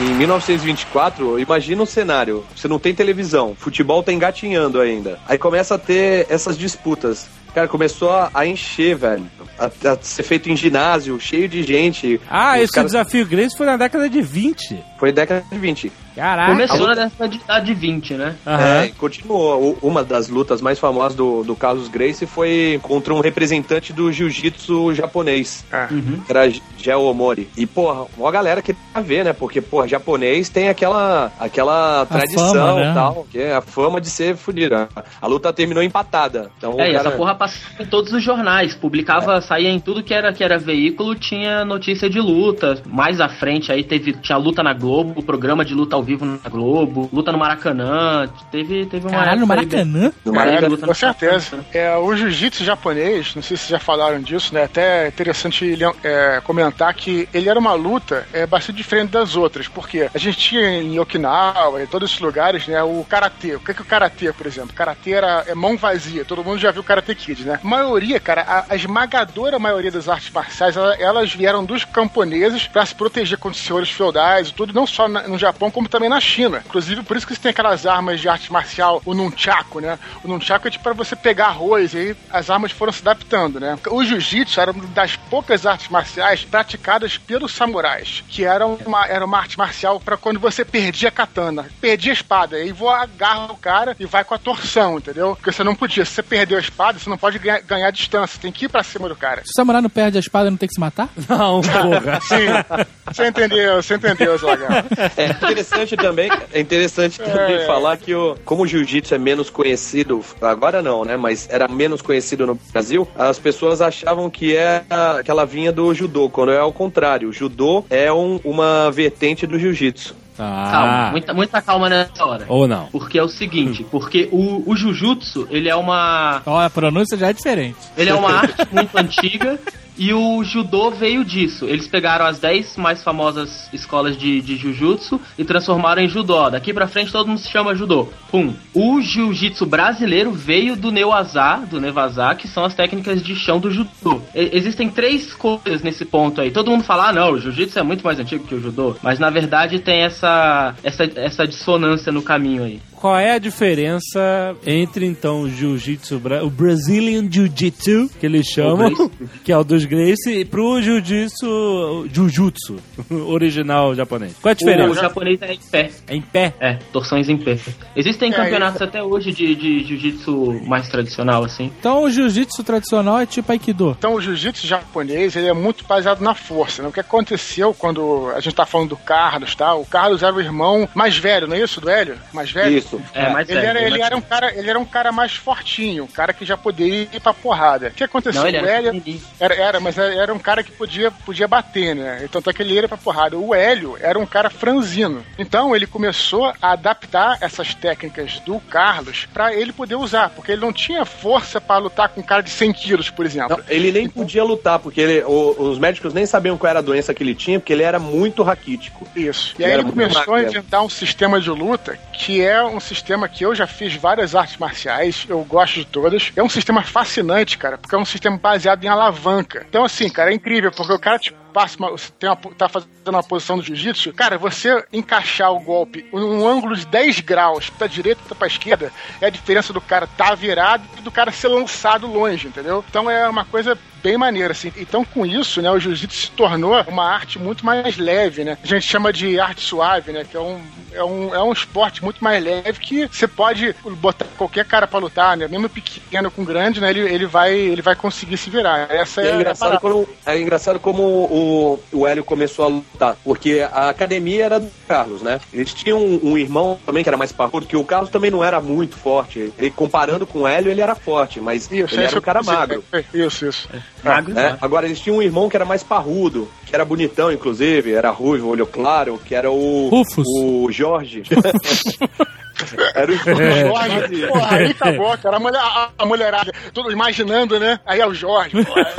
Em 1924, imagina um cenário. Você não tem televisão, futebol tá engatinhando ainda. Aí começa a ter essas disputas. Cara, começou a, encher, velho. A, a ser feito em ginásio, cheio de gente. Ah, esse caras- desafio Grace foi na década de 20. Foi década de 20. Caraca. Começou na década de, da de 20, né? Aham. É, e continuou. O- Uma das lutas mais famosas do, do Carlos Grace foi contra um representante do jiu-jitsu japonês. Uhum. Que era Geo Omori. E, porra, uma galera que a ver, né? Porque, porra, japonês tem aquela, aquela tradição fama, né? e tal, que é a fama de ser fodida. A luta terminou empatada. Então, É, e cara... essa porra passava em todos os jornais, publicava, saía em tudo que era, que era veículo, tinha notícia de luta. Mais à frente aí teve, tinha luta na Globo, programa de luta ao vivo na Globo, luta no Maracanã, teve, teve uma Caralho, no Maracanã? No É, Maracanã. luta Com no certeza. Maracanã. É, o jiu-jitsu japonês, não sei se já falaram disso, né? Até é interessante é, comentar que ele era uma luta é, bastante diferente das outras, porque a gente tinha em Okinawa, em todos esses lugares, né? O karatê. O que é, que o karatê, por exemplo? Karatê era é mão vazia. Todo mundo já viu Karate Kid, né? A maioria, cara, a, a esmagadora maioria das artes marciais, ela- elas vieram dos camponeses para se proteger contra os senhores feudais e tudo, não só na- no Japão, como também na China. Inclusive, por isso que você tem aquelas armas de arte marcial, o nunchaku, né? O nunchaku é tipo para você pegar arroz, e aí as armas foram se adaptando, né? O jiu-jitsu era uma das poucas artes marciais praticadas pelos samurais, que era uma, era uma arte marcial para quando você perdia a katana, perdia a espada, aí vou agarra o cara e vai com a torção, entendeu? Porque você não podia, se você perdeu a espada, você não pode ganhar, ganhar distância, tem que ir pra cima do cara. Se o samurai não perde a espada, não tem que se matar? Não, porra. Sim, você entendeu, você entendeu, Zagão. É interessante também, é interessante também É. falar que o, como o jiu-jitsu é menos conhecido, agora não, né? Mas era menos conhecido no Brasil, as pessoas achavam que era que ela vinha do judô, quando é ao contrário. O judô é um- uma vertente do jiu-jitsu. Ah. Calma, muita, muita calma nessa hora. Ou não. Porque é o seguinte, porque o, o Jujutsu, ele é uma. Ó, a pronúncia já é diferente. Ele é uma arte muito antiga e o judô veio disso. Eles pegaram as 10 mais famosas escolas de, de jiu-jitsu e transformaram em judô. Daqui pra frente todo mundo se chama judô. Pum. O jiu-jitsu brasileiro veio do Neuazá, do Nevazá, que são as técnicas de chão do judô. E- existem três coisas nesse ponto aí. Todo mundo fala, ah, não, o jiu-jitsu é muito mais antigo que o judô. Mas na verdade tem essa, essa, essa dissonância no caminho aí. Qual é a diferença entre então o jiu-jitsu, o Brazilian Jiu-Jitsu, que eles chamam, que é o dos Gracie, e pro jiu-jitsu, jiu-jitsu original japonês? Qual é a O diferença? japonês é em pé. É em pé? É, torções em pé. Existem É, campeonatos até hoje de, de jiu-jitsu mais tradicional, assim. Então o jiu-jitsu tradicional é tipo Aikido. Então o jiu-jitsu japonês ele é muito baseado na força. Né? O que aconteceu quando a gente tá falando do Carlos, tá? O Carlos era o irmão mais velho, não é isso, do Hélio? Mais velho? Isso. É, mais Ele, velho, era, ele, era um cara, ele era um cara mais fortinho, um cara que já poderia ir pra porrada. O que aconteceu? Não, ele o era Hélio pequenininho. era, era, mas era um cara que podia, podia bater, né? Então até que ele ia pra porrada. O Hélio era um cara franzino. Então ele começou a adaptar essas técnicas do Carlos pra ele poder usar, porque ele não tinha força pra lutar com um cara de 100 quilos, por exemplo. Não, ele nem podia lutar, porque ele- o- os médicos nem sabiam qual era a doença que ele tinha, porque ele era muito raquítico. Isso. E Ele aí ele começou a inventar um sistema de luta que é um sistema que eu já fiz várias artes marciais, eu gosto de todas. É um sistema fascinante, cara, porque é um sistema baseado em alavanca. Então, assim, cara, é incrível, porque o cara te passa uma, tem uma, tá fazendo uma posição do jiu-jitsu, cara, você encaixar o golpe num ângulo de 10 graus pra direita e pra esquerda, é a diferença do cara tá virado e do cara ser lançado longe, entendeu? Então é uma coisa bem maneira, assim. Então, com isso, né, o jiu-jitsu se tornou uma arte muito mais leve, né? A gente chama de arte suave, né? Que é um, é um, é um esporte muito mais leve que você pode botar qualquer cara pra lutar, né? Mesmo pequeno com grande, né? Ele, ele, vai, ele vai conseguir se virar. Essa é, é, a engraçado parada. quando, é engraçado como o, o Hélio começou a lutar, porque a academia era do Carlos, né? Eles tinham um, um irmão também que era mais parrudo, que o Carlos também não era muito forte. Ele, comparando com o Hélio, ele era forte, mas Isso, ele é era um cara magro. é, Isso, isso. Magro, né? né? Agora, eles tinham um irmão que era mais parrudo, que era bonitão, inclusive, era ruivo, olho claro, que era o. Rufus. O Jorge. era o Jorge, Jorge. porra, aí acabou, cara. A, mulher, a, a mulherada, todos imaginando, né? Aí é o Jorge. porra.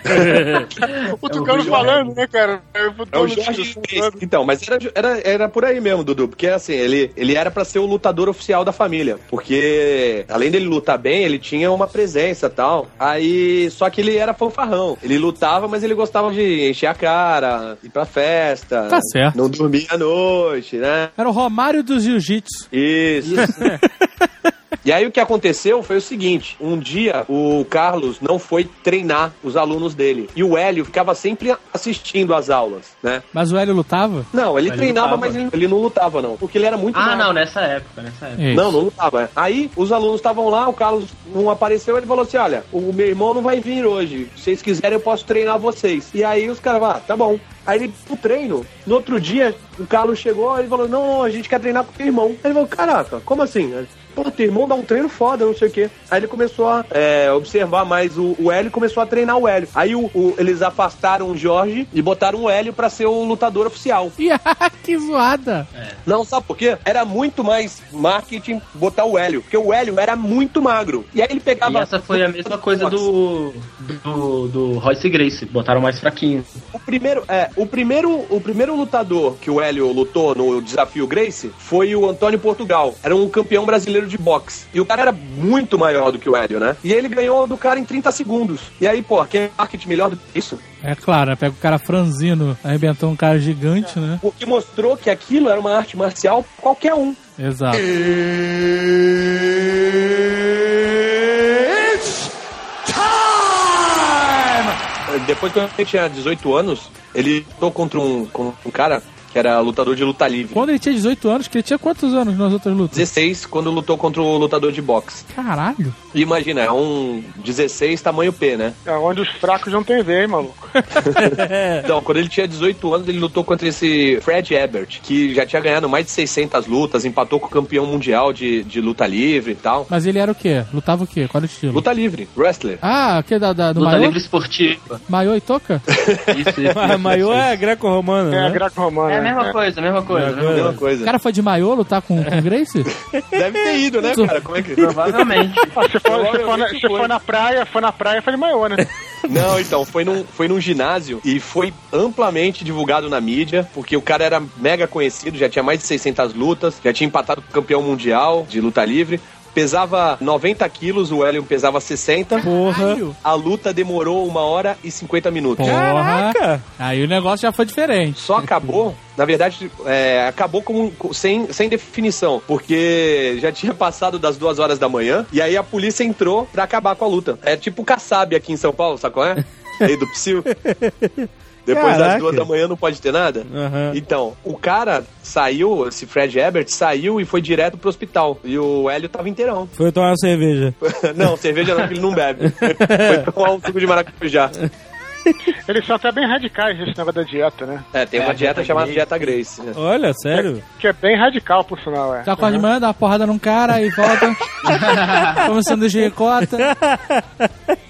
o Tucano falando, né, cara? É o Jorge Grace. Então, mas era, era, era por aí mesmo, Dudu. Porque assim, ele, ele era pra ser o lutador oficial da família. Porque, além dele lutar bem, ele tinha uma presença e tal. Aí, só que ele era fanfarrão. Ele lutava, mas ele gostava de encher a cara, ir pra festa. Tá certo. Não dormia à noite, né? Era o Romário do Jiu-Jitsu. Isso. E aí o que aconteceu foi o seguinte: um dia o Carlos não foi treinar os alunos dele. E o Hélio ficava sempre assistindo às aulas, né? Mas o Hélio lutava? Não, ele Mas treinava, lutava. mas ele, ele não lutava, não. Porque ele era muito Ah, magro. não, nessa época, nessa época. Isso. Não, não lutava. é. Aí os alunos estavam lá, o Carlos não apareceu, ele falou assim: olha, o meu irmão não vai vir hoje. Se vocês quiserem, eu posso treinar vocês. E aí os caras, ah, tá bom. Aí ele pro treino, no outro dia, o Carlos chegou e falou: Não, a gente quer treinar com o teu irmão. Aí ele falou: Caraca, como assim? Pô, teu irmão dá um treino foda, não sei o quê. Aí ele começou a é, observar mais o, o Hélio e começou a treinar o Hélio. Aí o, o- eles afastaram o Jorge e botaram o Hélio pra ser o lutador oficial. Ih, que zoada. Não, sabe por quê? Era muito mais marketing botar o Hélio, porque o Hélio era muito magro. E aí ele E pegava. essa foi a mesma coisa do, do, do Royce Grace. Botaram mais fraquinho. O primeiro, é, o primeiro, o primeiro lutador que o Hélio lutou no desafio Grace foi o Antônio Portugal. Era um campeão brasileiro de boxe. E o cara era muito maior do que o Hélio, né? E ele ganhou do cara em 30 segundos. E aí, pô, quem é marketing melhor do que isso? É claro, né? pega o cara franzino, arrebentou um cara gigante, né? O que mostrou que aquilo era uma arte marcial qualquer um. Exato. Depois, quando ele tinha 18 anos, ele lutou contra um, contra um cara que era lutador de luta livre. Quando ele tinha 18 anos, que ele tinha quantos anos nas outras lutas? 16, quando lutou contra o lutador de boxe. Caralho. E imagina, é um 16 tamanho P, né? É onde os fracos não tem vez, maluco. Então, quando ele tinha 18 anos, ele lutou contra esse Fred Ebert, que já tinha ganhado mais de 600 lutas, empatou com o campeão mundial de, de luta livre e tal. Mas ele era o quê? Lutava o quê? Qual era o estilo? Luta livre, wrestler. Ah, o que da, da, do Luta maiô? livre esportiva. Maiô e toca? Isso, isso. Maior é greco-romano, É, né? greco-romano. A mesma coisa, a mesma coisa. mesma Mesma coisa. O coisa. cara foi de maiô lutar com, com Grace? Deve ter ido, né, cara? Como é que... Provavelmente. Ah, se for, se for, na, Provavelmente se foi. for na praia, foi na praia, foi de maiô, né? Não, então, foi num, foi num ginásio e foi amplamente divulgado na mídia, porque o cara era mega conhecido, já tinha mais de 600 lutas, já tinha empatado com o campeão mundial de luta livre. Pesava 90 quilos, o Hélio pesava 60. Porra. A luta demorou uma hora e 50 minutos. Porra. Caraca. Aí o negócio já foi diferente. Só acabou, na verdade, é, acabou com, com- sem, sem definição, porque já tinha passado das duas horas da manhã e aí a polícia entrou pra acabar com a luta. É tipo Kassab aqui em São Paulo, sabe qual é? Aí do Psyu. Depois Caraca. das duas da manhã não pode ter nada? Aham. Então, o cara saiu, esse Fred Ebert, saiu e foi direto pro hospital. E o Hélio tava inteirão. Foi tomar uma cerveja. não, cerveja não, ele não bebe. foi tomar um suco de maracujá. Eles são até bem radicais nesse negócio da dieta, né? É, tem uma dieta chamada Dieta Grace. né? Olha, sério? Que é bem radical, por sinal, é. Já acorda de manhã, dá uma porrada num cara e volta. Come um sanduíche de ricota.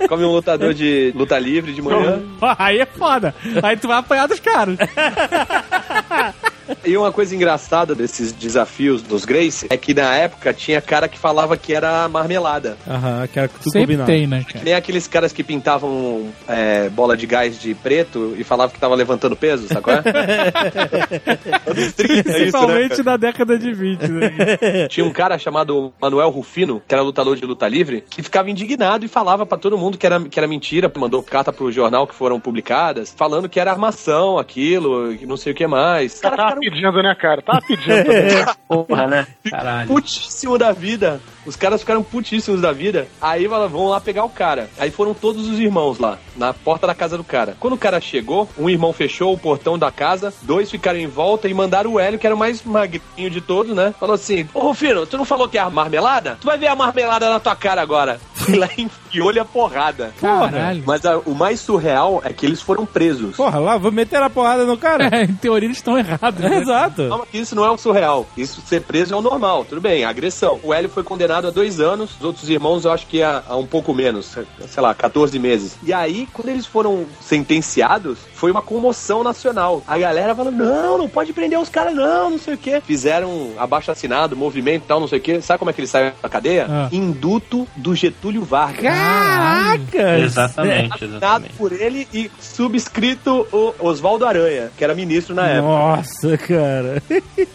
Come um lutador de luta livre de manhã. Aí é foda. Aí tu vai apanhar dos caras. E uma coisa engraçada desses desafios dos Grace é que na época tinha cara que falava que era marmelada. Aham, que tu Sempre combinado. tem, né, cara? Nem aqueles caras que pintavam é, bola de gás de preto e falavam que tava levantando peso, sabe qual é? Anos 30, isso, né, Principalmente na década de 20, né? Tinha um cara chamado Manuel Rufino, que era lutador de luta livre, que ficava indignado e falava pra todo mundo que era, que era mentira, mandou carta pro jornal que foram publicadas, falando que era armação aquilo, que não sei o que mais. Os Tava caras ficaram pedindo, né, cara? Tava pedindo também. Porra, né? Caralho. putíssimo da vida. Os caras ficaram putíssimos da vida. Aí vão lá pegar o cara. Aí foram todos os irmãos lá, na porta da casa do cara. Quando o cara chegou, um irmão fechou o portão da casa, dois ficaram em volta e mandaram o Hélio, que era o mais magrinho de todos, né? Falou assim: Ô Rufino, tu não falou que é a marmelada? Tu vai ver a marmelada na tua cara agora. Fui lá e enfiou-lhe a porrada. Caralho. Mas a- o mais surreal é que eles foram presos. Porra, lá, vou meter a porrada no cara. É, em teoria eles estão errados. né? Exato. Calma que isso não é o surreal. Isso ser preso é o normal. Tudo bem, agressão. O Hélio foi condenado a dois anos. Os outros irmãos eu acho que a, a um pouco menos. Sei lá, 14 meses. E aí, quando eles foram sentenciados, foi uma comoção nacional. A galera falou, não, não pode prender os caras não, não sei o quê. Fizeram abaixo assinado, movimento e tal, não sei o quê. Sabe como é que eles saíram da cadeia? Ah. Induto do Getúlio Vargas. Caraca! Exatamente, Assinado exatamente. por ele e subscrito o Oswaldo Aranha, que era ministro na época. Nossa, cara.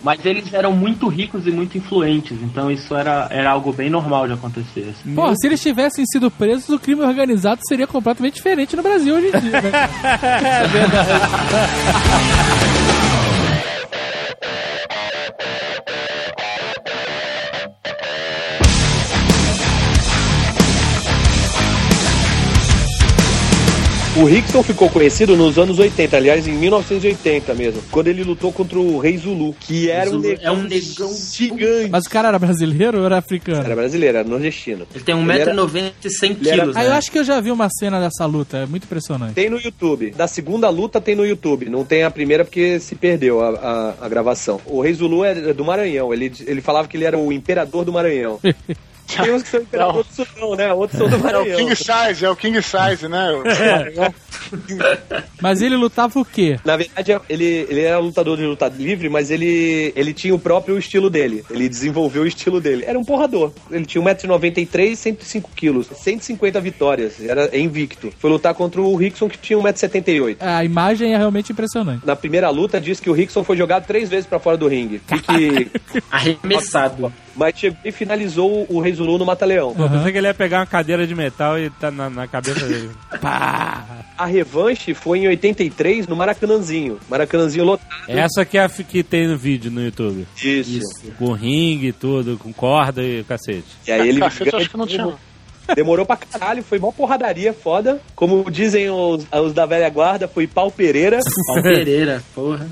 Mas eles eram muito ricos e muito influentes, então isso era, era algo bem normal de acontecer. assim. Pô, se eles tivessem sido presos, o crime organizado seria completamente diferente no Brasil hoje em dia, né? O Rickson ficou conhecido nos anos 80, aliás, em 1980 mesmo, quando ele lutou contra o Rei Zulu, que era um Zulu negão, é um negão gigante. Mas o cara era brasileiro ou era africano? Era brasileiro, era nordestino. Ele tem Ele era- 1,90m e 100 ele era- quilos, Ah, né? eu acho que eu já vi uma cena dessa luta, é muito impressionante. Tem no YouTube. Da segunda luta tem no YouTube. Não tem a primeira porque se perdeu a, a- a gravação. O Rei Zulu é do Maranhão. Ele, ele falava que ele era o imperador do Maranhão. Tem uns que são imperador do Sudão, né? Outros são do É o Maranhão. King Size, é o King Size, né? Mas ele lutava o quê? Na verdade, ele, ele era lutador de luta livre, mas ele, ele tinha o próprio estilo dele. Ele desenvolveu o estilo dele. Era um porrador. Ele tinha 1,93m, 105 quilos, 150 vitórias. Era invicto. Foi lutar contra o Rickson, que tinha 1,78m. A imagem é realmente impressionante. Na primeira luta, diz que o Rickson foi jogado três vezes pra fora do ringue. E que, Arremessado. Mas chegou e finalizou o Rei Zulu no Mata-Leão. Pô, pensei que ele ia pegar uma cadeira de metal e tá na, na cabeça dele. A revanche foi em 83 no Maracanãzinho. Maracanãzinho lotado. Essa que é a que tem no vídeo no YouTube. Isso. Com ringue e tudo, com corda e cacete. E aí ele Cacete, eu acho que não tinha. Demorou pra caralho, foi mó porradaria foda. Como dizem os, os da velha guarda, foi pau Pereira. Paulo Pereira, porra.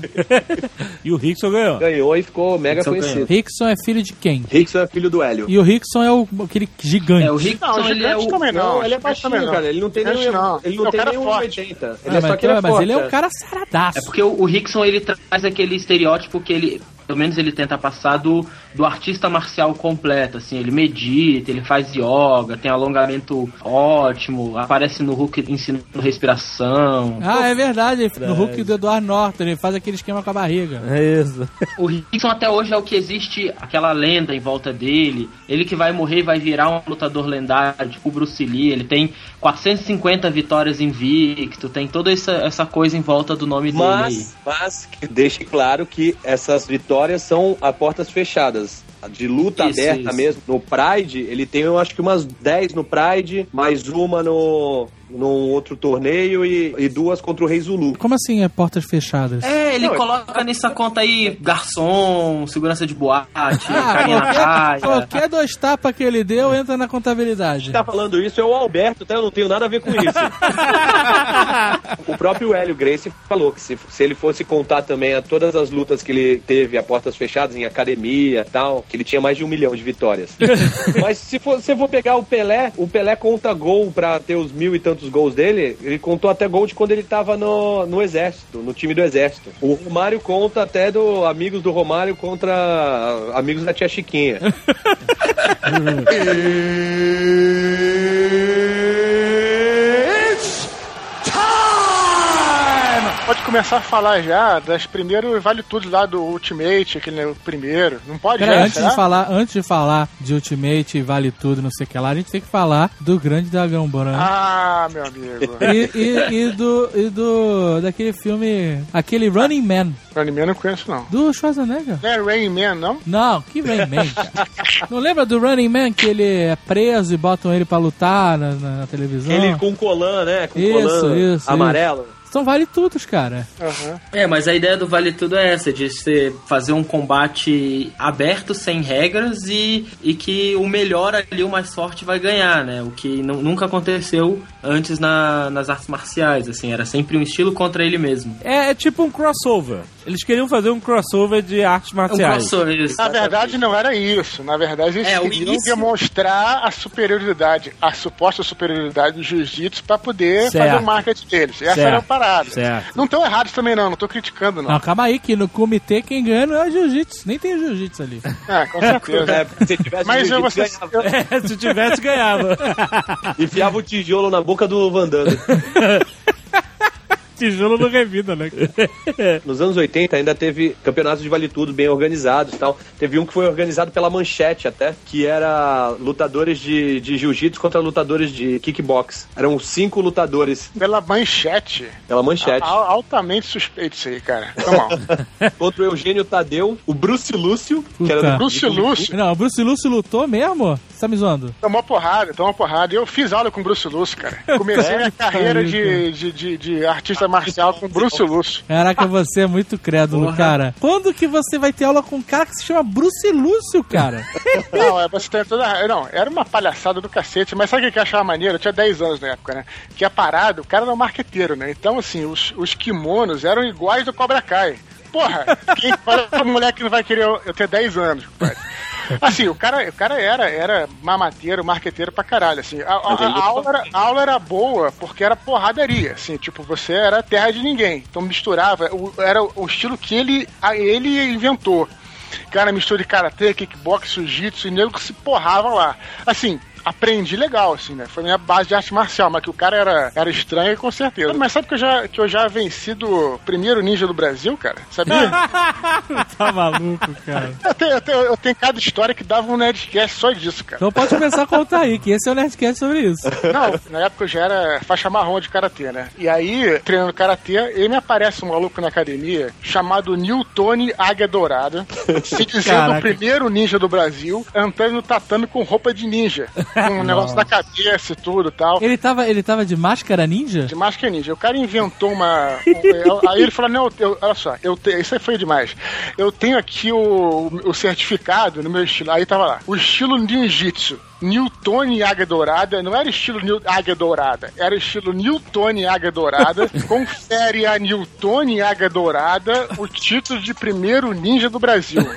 E o Rickson ganhou. Ganhou e ficou mega Rickson conhecido. Rickson é filho de quem? Rickson é filho do Hélio. E o Rickson é o, aquele gigante. É, o Rickson, Não, ele é gigante o... também não. Não, ele é baixinho, não. cara. Ele não tem nem, não. ele não É um tem cara nem forte. 1,80. Ele Ah, é só mas, que ele é mas forte. ele é um cara saradaço. É porque o, o Rickson, ele traz aquele estereótipo que ele... Pelo menos ele tenta passar do, do artista marcial completo, assim, ele medita, ele faz yoga, tem alongamento ótimo, aparece no Hulk ensinando respiração. Ah, é verdade. No Hulk do Edward Norton, ele faz aquele esquema com a barriga. É isso. O Rickson até hoje é o que existe aquela lenda em volta dele. Ele que vai morrer e vai virar um lutador lendário, tipo o Bruce Lee. Ele tem 450 vitórias invicto, tem toda essa, essa coisa em volta do nome dele aí. Mas, mas que deixe claro que essas vitórias são a portas fechadas. De luta Isso, aberta isso. mesmo. No Pride, ele tem, eu acho que umas 10 no Pride, mais uma no num outro torneio e, e duas contra o Rei Zulu. Como assim é portas fechadas? É, ele Não, coloca nessa conta aí garçom, segurança de boate, Ah, carinha na qualquer, praia. qualquer dois tapas que ele deu entra na contabilidade. Quem tá falando isso é o Alberto, tá? Eu não tenho nada a ver com isso. o próprio Hélio Gracie falou que se, se ele fosse contar também a todas as lutas que ele teve a portas fechadas em academia e tal, que ele tinha mais de um milhão de vitórias. Mas se for, se eu for pegar o Pelé, o Pelé conta gol pra ter os mil e tantos gols dele, ele contou até gol de quando ele tava no, no exército, no time do exército. O Romário conta até do amigos do Romário contra amigos da tia Chiquinha. Pode começar a falar já das primeiros vale tudo lá do Ultimate, aquele né, o primeiro. Não pode Pera, já, antes será? de, falar, antes de falar de Ultimate, Vale Tudo, não sei o que lá, a gente tem que falar do Grande Dragão Branco. Ah, meu amigo. E, e, e do, e do. daquele filme. Aquele Running Man, Running Man eu não conheço, não. do Schwarzenegger. Não é Rain Man, não? Não, que Running Man, cara. Não lembra do Running Man que ele é preso e botam ele pra lutar na, na- na televisão? Ele com colã, né? Com Isso, colã isso, amarelo. São vale tudos, cara. Aham. É, mas a ideia do Vale Tudo é essa, de você fazer um combate aberto, sem regras, e, e que o melhor ali, o mais forte, vai ganhar, né? O que nu- nunca aconteceu antes na- nas artes marciais, assim, era sempre um estilo contra ele mesmo. É, é tipo um crossover. Eles queriam fazer um crossover de artes Um marciais. crossover, isso. Na verdade, não era isso. Na verdade, eles É, queriam início- demonstrar a superioridade, a suposta superioridade do jiu-jitsu pra poder Certo. fazer o marketing deles. Essa Certo. era a parada. Certo. Não estão errados também, não. Não tô criticando, não. Não, calma aí, que no comitê quem ganha não é o jiu-jitsu. Nem tem jiu-jitsu ali. É, com certeza. É, se tivesse Mas eu ganhava. É, se tivesse, ganhava. Enfiava o tijolo na boca do Van Damme. Tijolo no revida, né? Nos anos 80 ainda teve campeonatos de vale tudo bem organizados e tal. Teve um que foi organizado pela Manchete até, que era lutadores de, de jiu-jitsu contra lutadores de kickbox. Eram cinco lutadores Pela manchete. pela Manchete. Al- altamente suspeito isso aí, cara. Tá mal. Contra o Eugênio Tadeu, o Bruce Lúcio, que era do Bruce Lúcio Não, o Bruce Lúcio lutou mesmo? Tá me zoando? tomou porrada, tomou porrada. Eu fiz aula com o Bruce Lúcio, cara. Comecei minha carreira de, de, de, de artista marcial com o Bruce Lúcio. Caraca, você é muito crédulo, cara. Quando que você vai ter aula com um cara que se chama Bruce Lúcio, cara? Não, é, você tem toda. Não, era uma palhaçada do cacete, mas sabe o que eu achava maneiro? Eu tinha 10 anos na época, né? Que a parada, o cara era um marqueteiro, né? Então, assim, os, os kimonos eram iguais do Cobra Kai. Porra, quem fala pra moleque que não vai querer eu, eu ter 10 anos, compadre? Assim, o cara, o cara era, era mamateiro, marqueteiro pra caralho, assim. A, a- a aula era, a aula era boa porque era porradaria, assim, tipo, você era terra de ninguém. Então misturava, o- era o estilo que ele, ele inventou. Cara, mistura de karatê, kickbox, jiu-jitsu e nego que se porrava lá. Assim, aprendi legal, assim, né? Foi minha base de arte marcial, mas que o cara era, era estranho, com certeza. Mas sabe que eu já, que eu já venci do primeiro ninja do Brasil, cara? Sabia? tá maluco, cara. eu, tenho, eu, tenho, eu tenho cada história que dava um Nerdcast só disso, cara. Então pode começar a contar aí, que esse é o Nerdcast sobre isso. Não, na época eu já era faixa marrom de karatê, né? E aí, treinando karatê, ele me aparece um maluco na academia chamado Newtone Águia Dourada, se dizendo Caraca. o primeiro ninja do Brasil, andando no tatame com roupa de ninja, um negócio na cabeça e tudo e tal. Ele tava, ele tava de máscara ninja? De máscara ninja. O cara inventou uma. um- aí ele falou: Não, eu, olha só, eu te, isso aí foi demais. Eu tenho aqui o, o certificado no meu estilo. Aí tava lá: O estilo ninjitsu. Newton Águia Dourada, não era estilo New- Águia Dourada, era estilo Newton Águia Dourada, confere a Newton Águia Dourada o título de primeiro ninja do Brasil.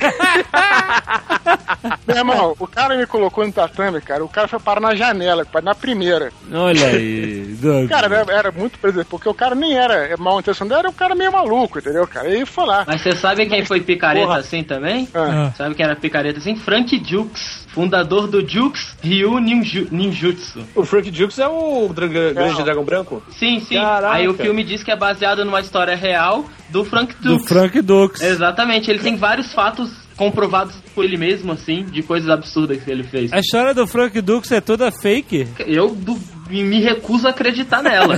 Meu irmão, o cara me colocou no tatame, cara, o cara foi parar na janela, na primeira. Olha aí. Cara, era, era muito presente, porque o cara nem era mal intencionado, era um cara meio maluco, entendeu, cara? E foi lá. Mas você sabe quem foi picareta Porra. assim também? Ah. Sabe quem era picareta assim? Frank Jukes, fundador do Jukes Ryu Ninju- Ninjutsu. O Frank Dukes é o dra- grande dragão branco? Sim, sim. Caraca. Aí o filme diz que é baseado numa história real do Frank Do Dukes. Frank Dux. Exatamente, ele tem vários fatos comprovados por ele mesmo, assim, de coisas absurdas que ele fez. A história do Frank Dux é toda fake. Eu du- me recuso a acreditar nela.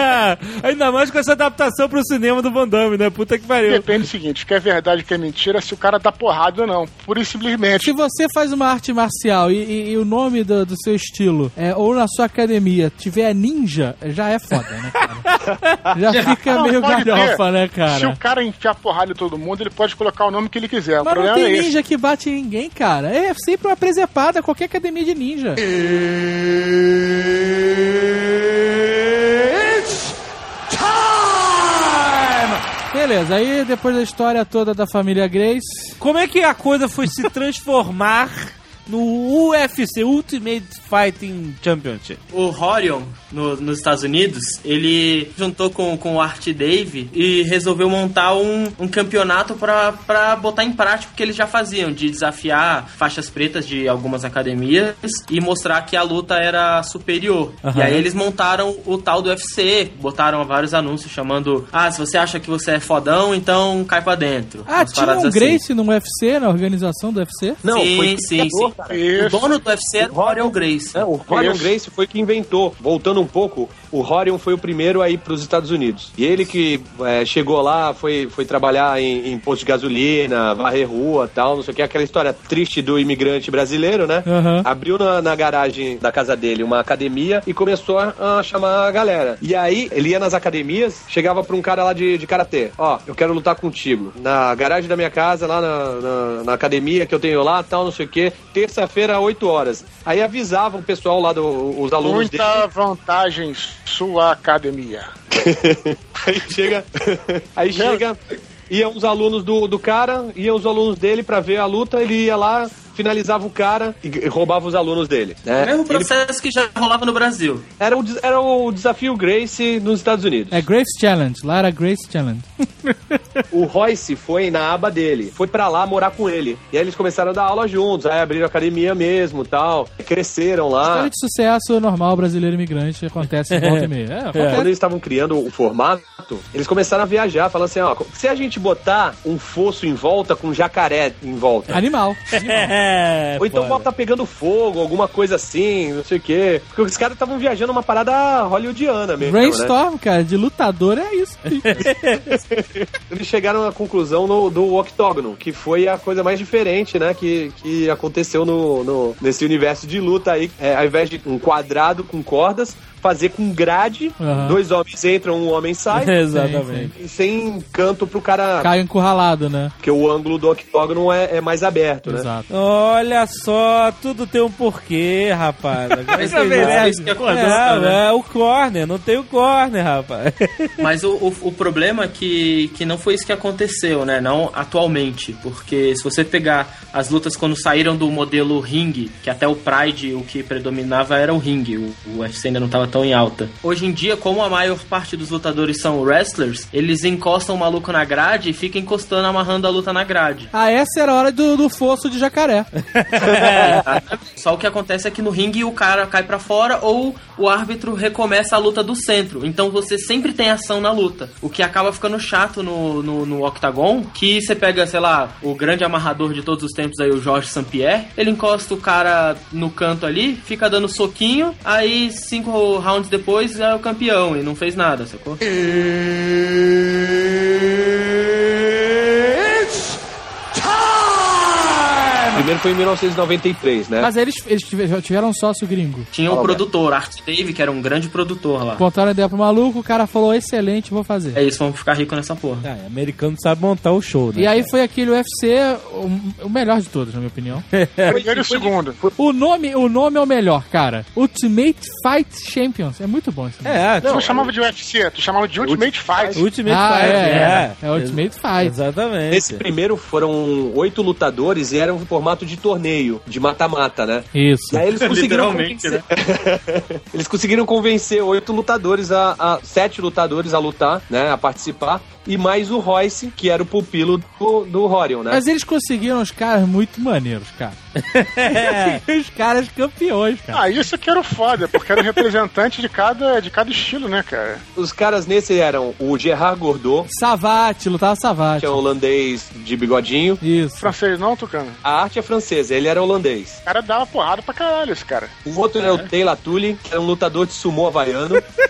Ainda mais com essa adaptação pro cinema do Van Damme, né? Puta que pariu. Depende do seguinte, o que é verdade e que é mentira, se o cara dá porrada ou não. Pura e simplesmente. Se você faz uma arte marcial e, e- e o nome do, do seu estilo é, ou na sua academia tiver ninja, já é foda, né, cara? Já fica Não, meio galhofa, ter. né, Se cara? o cara enfiar porrada em todo mundo, ele pode colocar o nome que ele quiser. o Mas não tem é esse. ninja que bate em ninguém, cara. É sempre uma presepada, qualquer academia de ninja. Beleza, aí depois da história toda da família Grace, Como é que a coisa foi se transformar no UFC Ultimate Fighting Championship? O Horion, no- nos Estados Unidos, ele juntou com, com o Art Dave e resolveu montar um, um campeonato pra, pra botar em prática o que eles já faziam, de desafiar faixas pretas de algumas academias e mostrar que a luta era superior. Aham. E aí eles montaram o tal do UFC, botaram vários anúncios chamando: Ah, se você acha que você é fodão, então cai pra dentro. Ah, tinha um assim. Grace no UFC, na organização do UFC? Não, sim, foi sim, sim. Cara. O Isso. dono do UFC era o Horion Grace. É, o. Grace foi que inventou. Voltando um pouco, o Horion foi o primeiro a ir para os Estados Unidos. E ele que é, chegou lá, foi, foi trabalhar em, em posto de gasolina, varrer rua tal, não sei o que, aquela história triste do imigrante brasileiro, né? Aham. Abriu na, na garagem da casa dele uma academia e começou a, a chamar a galera. E aí, ele ia nas academias, chegava pra um cara lá de, de karatê. Ó, eu quero lutar contigo. Na garagem da minha casa, lá na, na, na academia que eu tenho lá, tal, não sei o que. Terça-feira, 8 horas. Aí avisava o pessoal lá, do, os alunos dele. Muita vantagem sua academia. aí chega. Aí chega. Iam os alunos do, do cara, iam os alunos dele pra ver a luta, ele ia lá, finalizava o cara e, roubava os alunos dele. Né? É o mesmo Ele- processo que já rolava no Brasil. era, o, era o desafio Grace nos Estados Unidos. É Grace Challenge, lá era Grace Challenge. O Royce foi na aba dele, foi pra lá morar com ele. E aí eles começaram a dar aula juntos, aí abriram academia mesmo tal. Cresceram lá. História de sucesso normal brasileiro imigrante acontece em volta e meia. É, Quando acontece. eles estavam criando o formato, eles começaram a viajar, falando assim, ó, se a gente botar um fosso em volta com jacaré em volta, Animal. É, ou então bota pegando fogo, alguma coisa assim, não sei o quê. Porque os caras estavam viajando uma parada hollywoodiana mesmo, né? Brainstorm, cara, de lutador é isso. Eles chegaram à conclusão no, do octógono, que foi a coisa mais diferente, né, que, que aconteceu no, no- nesse universo de luta aí. É, ao invés de um quadrado com cordas, fazer com grade, Aham. dois homens entram, um homem sai, Exatamente. e sem canto pro cara, Cai encurralado, né? porque o ângulo do octógono é, é mais aberto, né? Exato. Olha só, tudo tem um porquê, rapaz. Agora vocês é verdade, veem. isso que acordou, é, né? é o corner, não tem o corner, rapaz. Mas o, o, o problema é que, que não foi isso que aconteceu, né? Não atualmente. Porque se você pegar as lutas quando saíram do modelo ring, que até o Pride o que predominava era o ring, o, o UFC ainda não estava tão em alta. Hoje em dia, como a maior parte dos lutadores são wrestlers, eles encostam o maluco na grade e ficam encostando, amarrando a luta na grade. Ah, essa era a hora do, do fosso de jacaré. Só o que acontece é que no ringue o cara cai pra fora ou o árbitro recomeça a luta do centro. Então você sempre tem ação na luta. O que acaba ficando chato no, no, no octagon, que você pega, sei lá, o grande amarrador de todos os tempos aí, o Jorge St-Pierre, ele encosta o cara no canto ali, fica dando soquinho, aí cinco rounds depois é o campeão e não fez nada, sacou? Amen. Primeiro foi em 1993, né? Mas eles, eles tiveram tiveram um sócio gringo. Tinha o produtor, Art Dave, que era um grande produtor lá. Botaram a ideia pro maluco, o cara falou, excelente, vou fazer. É isso, vamos ficar ricos nessa porra. Ah, americano sabe montar o show, né? E aí foi aquele UFC, o, o melhor de todos, na minha opinião. Primeiro e o segundo. O nome, o nome é o melhor, cara. Ultimate Fight Champions. É muito bom esse nome. É, Tu não chamava de UFC, tu chamava de Ultimate Fight. Ultimate Ah, Fight, é, é. é. É Ultimate Fight. Exatamente. Nesse primeiro foram oito lutadores e era um formato de torneio, de mata-mata, né? Isso. E aí eles conseguiram convencer... eles conseguiram convencer oito lutadores a, a- sete lutadores a lutar, né, a participar e mais o Royce, que era o pupilo do, do Horion, né? Mas eles conseguiram os caras muito maneiros, cara. os caras campeões, cara. Ah, isso que era o foda, porque era o representante de cada, de cada estilo, né, cara? Os caras nesse eram o Gerard Gordot, Savate, lutava Savate. que é um holandês de bigodinho. Isso. Francês não, Tucano? A arte é francesa, ele era holandês. O cara dava porrada pra caralho, esse cara. O outro é o Taylor Tully, que era um lutador de sumô havaiano.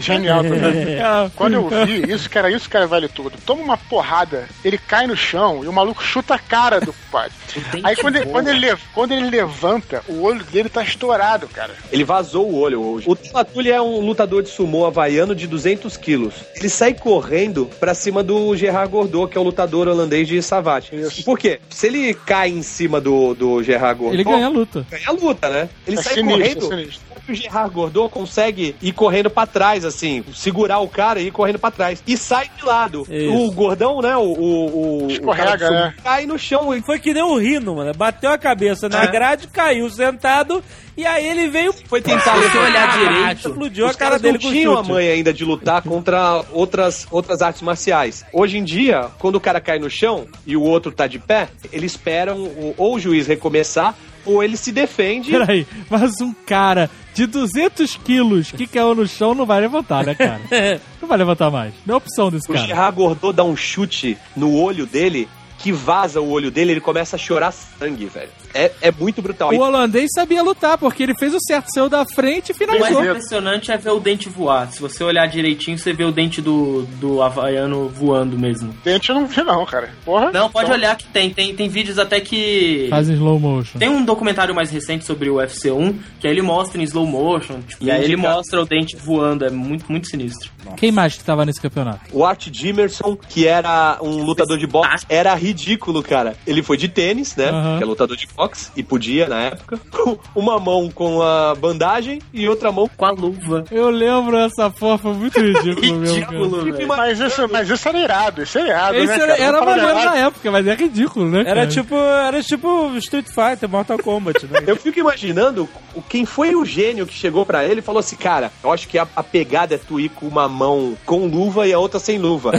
Genial também. É, Quando eu vi isso, cara, isso, cara, vale tudo. Toma uma porrada, ele cai no chão e o maluco chuta a cara do pai. Aí quando ele, quando, ele, quando ele levanta, o olho dele tá estourado, cara. Ele vazou o olho hoje. O Tully é um lutador de sumô havaiano de 200 quilos. Ele sai correndo pra cima do Gerard Gordot, que é o lutador holandês de Savate. Por quê? Se ele cai em cima do, do Gerard Gordot... Ele ganha a luta. ganha a luta, né? Ele É sai sinistro, correndo... é. O Gerard Gordot consegue ir correndo pra trás, assim, segurar o cara e ir correndo pra trás. E sai de lado. Isso. O gordão, né? O, o, o, Escorrega, o né? Cai no chão e Foi que nem o Rino, mano. Bateu a cabeça na É. grade, caiu sentado, e aí ele veio. foi tentar Se levantar. olhar direito, explodiu Os a cara dele não com tinham a mãe ainda de lutar contra outras, outras artes marciais. Hoje em dia, quando o cara cai no chão e o outro tá de pé, eles esperam ou o juiz recomeçar ou ele se defende. Peraí, mas um cara de 200 quilos que caiu no chão não vai levantar, né, cara? Não vai levantar mais. Não é opção desse O cara. Gerard Gordot dá um chute no olho dele que vaza o olho dele, ele começa a chorar sangue, velho. É, é muito brutal. O holandês sabia lutar, porque ele fez o certo, saiu da frente e O mais finalizou. impressionante é ver o dente voar. Se você olhar direitinho, você vê o dente do, do havaiano voando mesmo. Dente eu não vi, não, cara. Porra. Não, pode Então, olhar que tem. Tem, tem vídeos até que. Faz em slow motion. Tem um documentário mais recente sobre o UFC 1, que aí ele mostra em slow motion, tipo, e aí ele mostra o dente voando, é muito, muito sinistro. Quem mais que tava nesse campeonato? O Art Jimerson, que era um lutador de boxe, era ridículo, cara. Ele foi de tênis, né? Aham. Que é lutador de boxe, e podia na época. Uma mão com a bandagem e outra mão Com a luva. Eu lembro essa porra, foi muito ridículo mesmo. Ridículo, velho. Mas isso, mas isso era irado, isso era irado, Esse né, era, maneiro na época, mas é ridículo, né? Era tipo, era tipo Street Fighter, Mortal Kombat, né? Eu fico imaginando o- quem foi o gênio que chegou pra ele e falou assim: Cara, eu acho que a, a pegada é tu ir com uma mão com luva e a outra sem luva.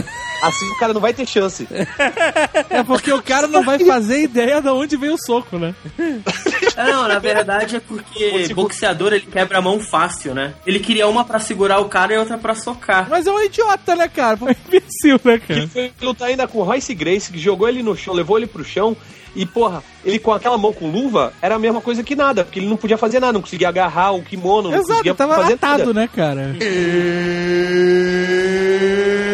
Assim o cara não vai ter chance. É porque o cara não vai fazer ideia de onde vem o soco, né? Não, na verdade é porque boxeador ele quebra a mão fácil, né? Ele queria uma pra segurar o cara e outra pra socar. Mas é um idiota, né, cara? Foi um imbecil, né, cara? Que foi lutar ainda com o Royce Grace, que jogou ele no chão, levou ele pro chão. E, porra, ele com aquela mão com luva era a mesma coisa que nada, porque ele não podia fazer nada, não conseguia agarrar o kimono, não Exato, conseguia tava fazer atado, nada. né, cara? E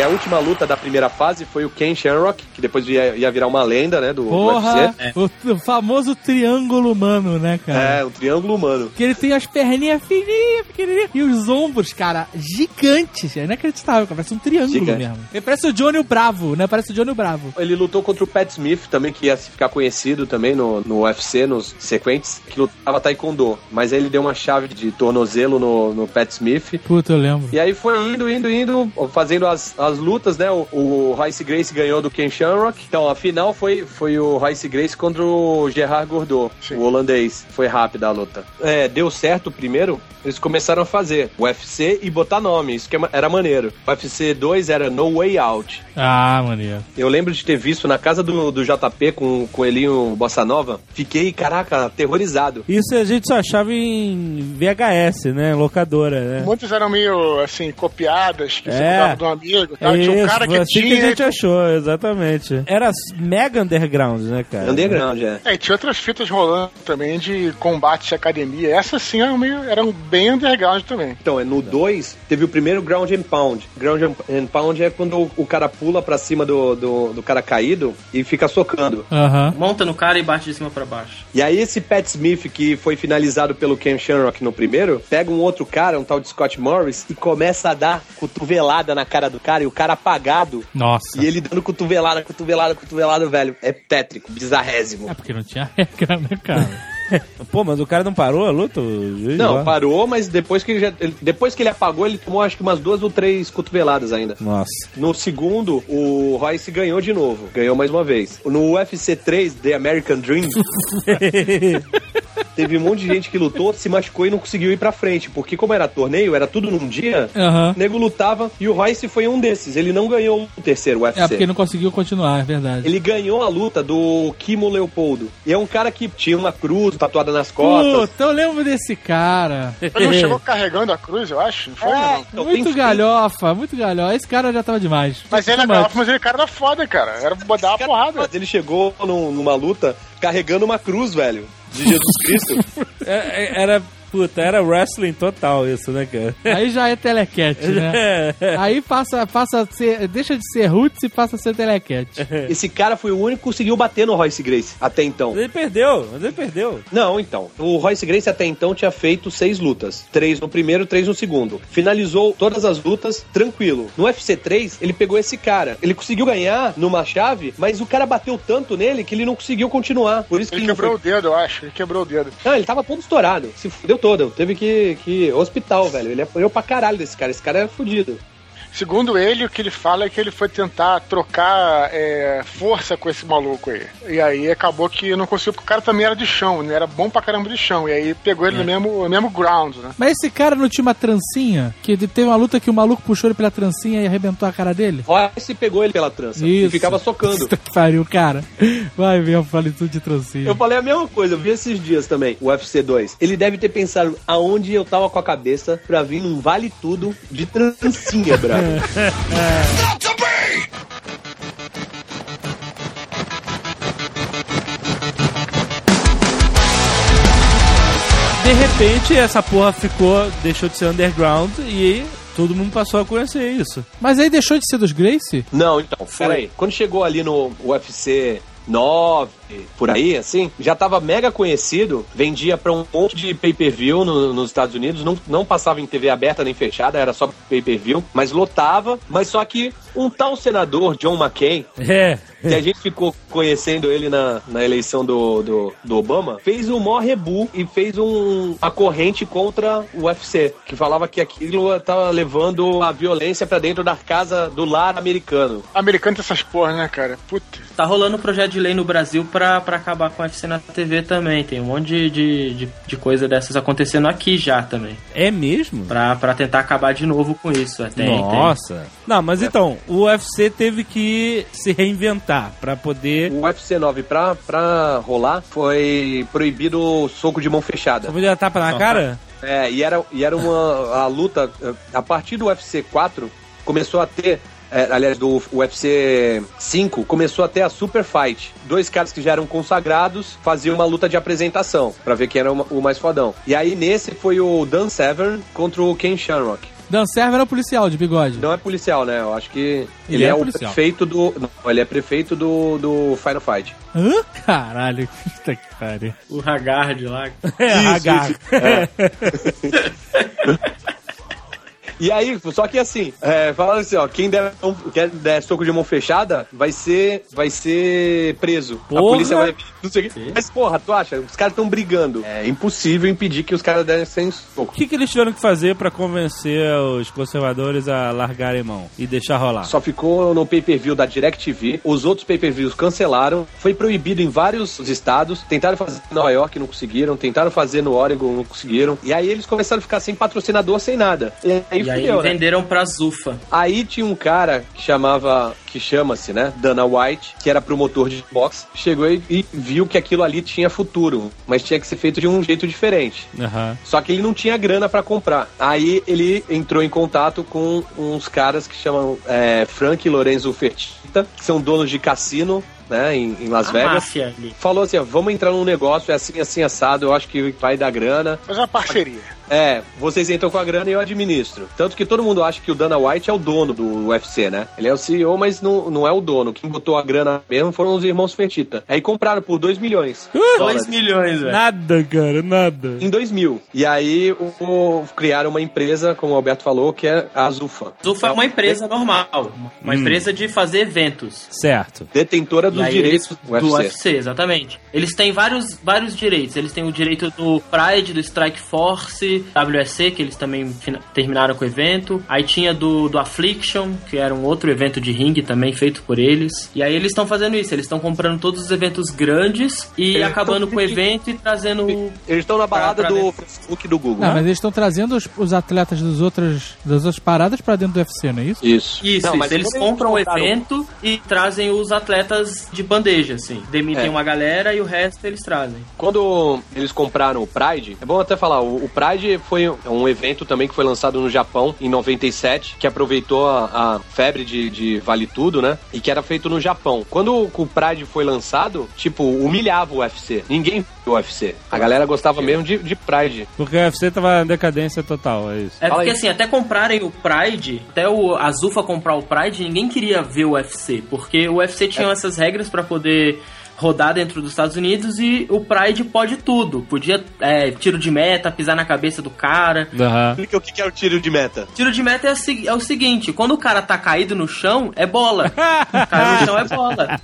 a última luta da primeira fase foi o Ken Shamrock, que depois ia, ia virar uma lenda, né, do, do Porra, UFC. o, o famoso triângulo humano, né, cara? É, o triângulo humano. Que ele tem as perninhas fininhas, pequenininhas. E os ombros, cara, gigantes. É inacreditável, cara. Parece um triângulo Gigante. mesmo. Ele parece o Johnny o Bravo, né? Parece o Johnny o Bravo. Ele lutou contra o Pat Smith também, que ia ficar conhecido também no, no UFC, nos sequentes, que lutava taekwondo. Mas aí ele deu uma chave de tornozelo no, no Pat Smith. Puta, eu lembro. E aí foi indo, indo, indo, fazendo as, as lutas, né? O, o Royce Grace ganhou do Ken Shamrock. Então, a final foi, foi o Royce Grace contra o Gerard Gordot, Sim. o holandês. Foi rápida a luta. É, deu certo o primeiro, eles começaram a fazer o UFC e botar nome. Isso que é era maneiro. O UFC 2 era No Way Out. Ah, maneiro. Eu lembro de ter visto na casa do, do JP com, com o Elinho Bossa Nova. Fiquei, caraca, aterrorizado. Isso a gente só achava em VHS, né? Locadora, né? Muitas eram meio, assim, copiadas, que você É. comprava de um amigo, Tá? Tinha um cara que assim tinha. que a gente achou, exatamente. Era mega underground, né, cara? Underground, é. É, e tinha outras fitas rolando também de combate de academia. Essas sim eram, meio, eram bem underground também. Então, é no 2, teve o primeiro Ground and Pound. Ground and Pound é quando o, cara pula pra cima do, do, do cara caído e fica socando. Monta no cara e bate de cima pra baixo. E aí esse Pat Smith, que foi finalizado pelo Ken Shamrock no primeiro, pega um outro cara, um tal de Scott Morris, e começa a dar cotovelada na cara do cara, e o cara apagado. Nossa. E ele dando cotovelada, cotovelada, cotovelada, velho. É tétrico, bizarrésimo. É porque não tinha regra, né, cara? Pô, mas o cara não parou a luta? Não, lá? parou, mas depois que ele, já, depois que ele apagou, ele tomou acho que umas duas ou três cotoveladas ainda. Nossa. No segundo, o Royce ganhou de novo. Ganhou mais uma vez. No UFC 3, The American Dream, teve um monte de gente que lutou, se machucou e não conseguiu ir pra frente. Porque como era torneio, era tudo num dia, Aham. o nego lutava e o Royce foi um desses. Ele não ganhou o terceiro UFC. É porque não conseguiu continuar, é verdade. Ele ganhou a luta do Kimo Leopoldo. E é um cara que tinha uma cruz tatuada nas costas. Puta, eu lembro desse cara. Ele não chegou carregando a cruz, eu acho? Não foi, É, não? muito tem- galhofa, muito galhofa. Esse cara já tava demais. Mas ele é galhofa, mas ele cara era foda, cara. Era pra dar uma porrada. Mas ele chegou num- numa luta carregando uma cruz, velho. De Jesus Cristo. É, é, era, puta, era wrestling total isso, né, cara? Aí já é telecat, né? É. Aí passa, passa a ser, deixa de ser roots e passa a ser telecat. Esse cara foi o único que conseguiu bater no Royce Grace até então. Mas ele perdeu, mas ele perdeu. Não, então. O Royce Grace até então tinha feito seis lutas. Três no primeiro, três no segundo. Finalizou todas as lutas tranquilo. No UFC 3, ele pegou esse cara. Ele conseguiu ganhar numa chave, mas o cara bateu tanto nele que ele não conseguiu continuar. Por isso que Ele ele não quebrou foi... o dedo, eu acho. Ele quebrou o dedo. Não, ele tava todo estourado. Se fudeu todo. Teve que, que hospital, velho. Ele apanhou pra caralho desse cara. Esse cara era fudido. Segundo ele, o que ele fala é que ele foi tentar trocar é, força com esse maluco aí. E aí acabou que não conseguiu, porque o cara também era de chão, ele era bom pra caramba de chão. E aí pegou ele no, mesmo, no mesmo ground, né? Mas esse cara não tinha uma trancinha? Que teve uma luta que o maluco puxou ele pela trancinha e arrebentou a cara dele? Royce pegou ele pela trança e Isso. ficava socando. Puta que pariu, cara. Vai ver, eu falei tudo de trancinha. Eu falei a mesma coisa, eu vi esses dias também, o UFC 2. Ele deve ter pensado aonde eu tava com a cabeça pra vir num vale tudo de trancinha, brother. De repente, essa porra ficou, deixou de ser underground e todo mundo passou a conhecer isso. Mas aí deixou de ser dos Gracie? Não, então, peraí. Quando chegou ali no UFC 9, por aí, assim, já tava mega conhecido, vendia pra um monte de pay-per-view no- nos Estados Unidos, não, não passava em TV aberta nem fechada, era só pay-per-view, mas lotava, mas só que um tal senador, John McCain, É. que a gente ficou conhecendo ele na, na eleição do, do, do Obama, fez um maior rebu e fez um, uma corrente contra o UFC, que falava que aquilo tava levando a violência pra dentro da casa do lar americano. Americano tem essas porras, né, cara? Puta. Tá rolando um projeto de lei no Brasil pra, pra acabar com a UFC na TV também. Tem um monte de, de, de, de coisa dessas acontecendo aqui já também. É mesmo? Pra, pra tentar acabar de novo com isso. É, tem, tem. Nossa. Não, mas então, o UFC teve que se reinventar pra poder. O UFC 9 pra, pra rolar foi proibido o soco de mão fechada. Só podia tapa na cara? É, e era, e era uma a luta. A partir do UFC 4, começou a ter. é, aliás, do UFC 5, começou a ter a Super Fight. Dois caras que já eram consagrados faziam uma luta de apresentação, pra ver quem era o o mais fodão. E aí nesse foi o Dan Severn contra o Ken Shamrock. Dan Server era o policial de bigode. Não é policial, né? Eu acho que Ele ele, é é, o prefeito do. Não, ele é prefeito do, do Final Fight. Hã? Caralho, puta que pariu. O Hagard lá. É, Hagar. E aí, só que assim, é, falando assim, ó, quem der, quem der soco de mão fechada vai ser, vai ser preso. Porra! A polícia vai. Não sei o quê. Mas, porra, tu acha? Os caras estão brigando. É impossível impedir que os caras dessem O soco. que, que eles tiveram que fazer pra convencer os conservadores a largarem mão e deixar rolar? Só ficou no pay-per-view da DirecTV. Os outros pay-per-views cancelaram. Foi proibido em vários estados. Tentaram fazer em Nova York, não conseguiram. Tentaram fazer no Oregon, não conseguiram. E aí eles começaram a ficar sem patrocinador, sem nada. E aí E aí fudeu, né? venderam pra Zufa. Aí tinha um cara que chamava, que chama-se, né, Dana White, que era promotor de boxe, chegou e, e viu que aquilo ali tinha futuro, mas tinha que ser feito de um jeito diferente. Aham. Só que ele não tinha grana pra comprar. Aí ele entrou em contato com uns caras que chamam é, Frank e Lorenzo Fertitta, que são donos de cassino, né, em, em Las A Vegas. máfia ali. Falou assim, ó, vamos entrar num negócio, é assim, assim, assado, eu acho que vai dar grana. Fazer uma parceria. É, vocês entram com a grana e eu administro. Tanto que todo mundo acha que o Dana White é o dono do UFC, né? Ele é o CEO, mas não, não é o dono. Quem botou a grana mesmo foram os irmãos Fertitta. Aí compraram por 2 milhões. de 2 dólares. milhões, velho. Nada, cara, nada. Em 2000. E aí o, o- criaram uma empresa, como o Alberto falou, que é a Zufa. Zufa é uma empresa normal, uma Hum. empresa de fazer eventos. Certo. Detentora dos aí direitos eles- do do UFC. UFC, exatamente. Eles têm vários, vários direitos. Eles têm o direito do Pride, do Strike Force, WSC, que eles também terminaram com o evento. Aí tinha do, do Affliction, que era um outro evento de ringue também feito por eles. E aí eles estão fazendo isso, eles estão comprando todos os eventos grandes e Eles acabando tão- com o evento e trazendo. Eles estão na balada pra do dentro. Facebook do Google. Não, mas eles estão trazendo os, os atletas dos outros, das outras paradas pra dentro do UFC, não é isso? Isso. Isso, Não, isso. mas eles compram o evento e trazem os atletas de bandeja, assim. Demitem É. uma galera e o resto eles trazem. Quando eles compraram o Pride, é bom até falar, o, o Pride foi um evento também que foi lançado no Japão em 97, que aproveitou a, a febre de, de Vale Tudo, né? E que era feito no Japão. Quando o, o Pride foi lançado, tipo, humilhava o UFC. Ninguém viu o UFC. A galera gostava mesmo de, de Pride. Porque o UFC tava em decadência total, é isso. É porque assim, até comprarem o Pride, até o Azufa comprar o Pride, ninguém queria ver o UFC, porque o UFC tinha É. essas regras pra poder rodar dentro dos Estados Unidos e o Pride pode tudo. Podia é, tiro de meta, pisar na cabeça do cara. Explica o que é o tiro de meta. Tiro de meta é o, se- é o seguinte, quando o cara tá caído no chão, é bola. Caiu no chão é bola.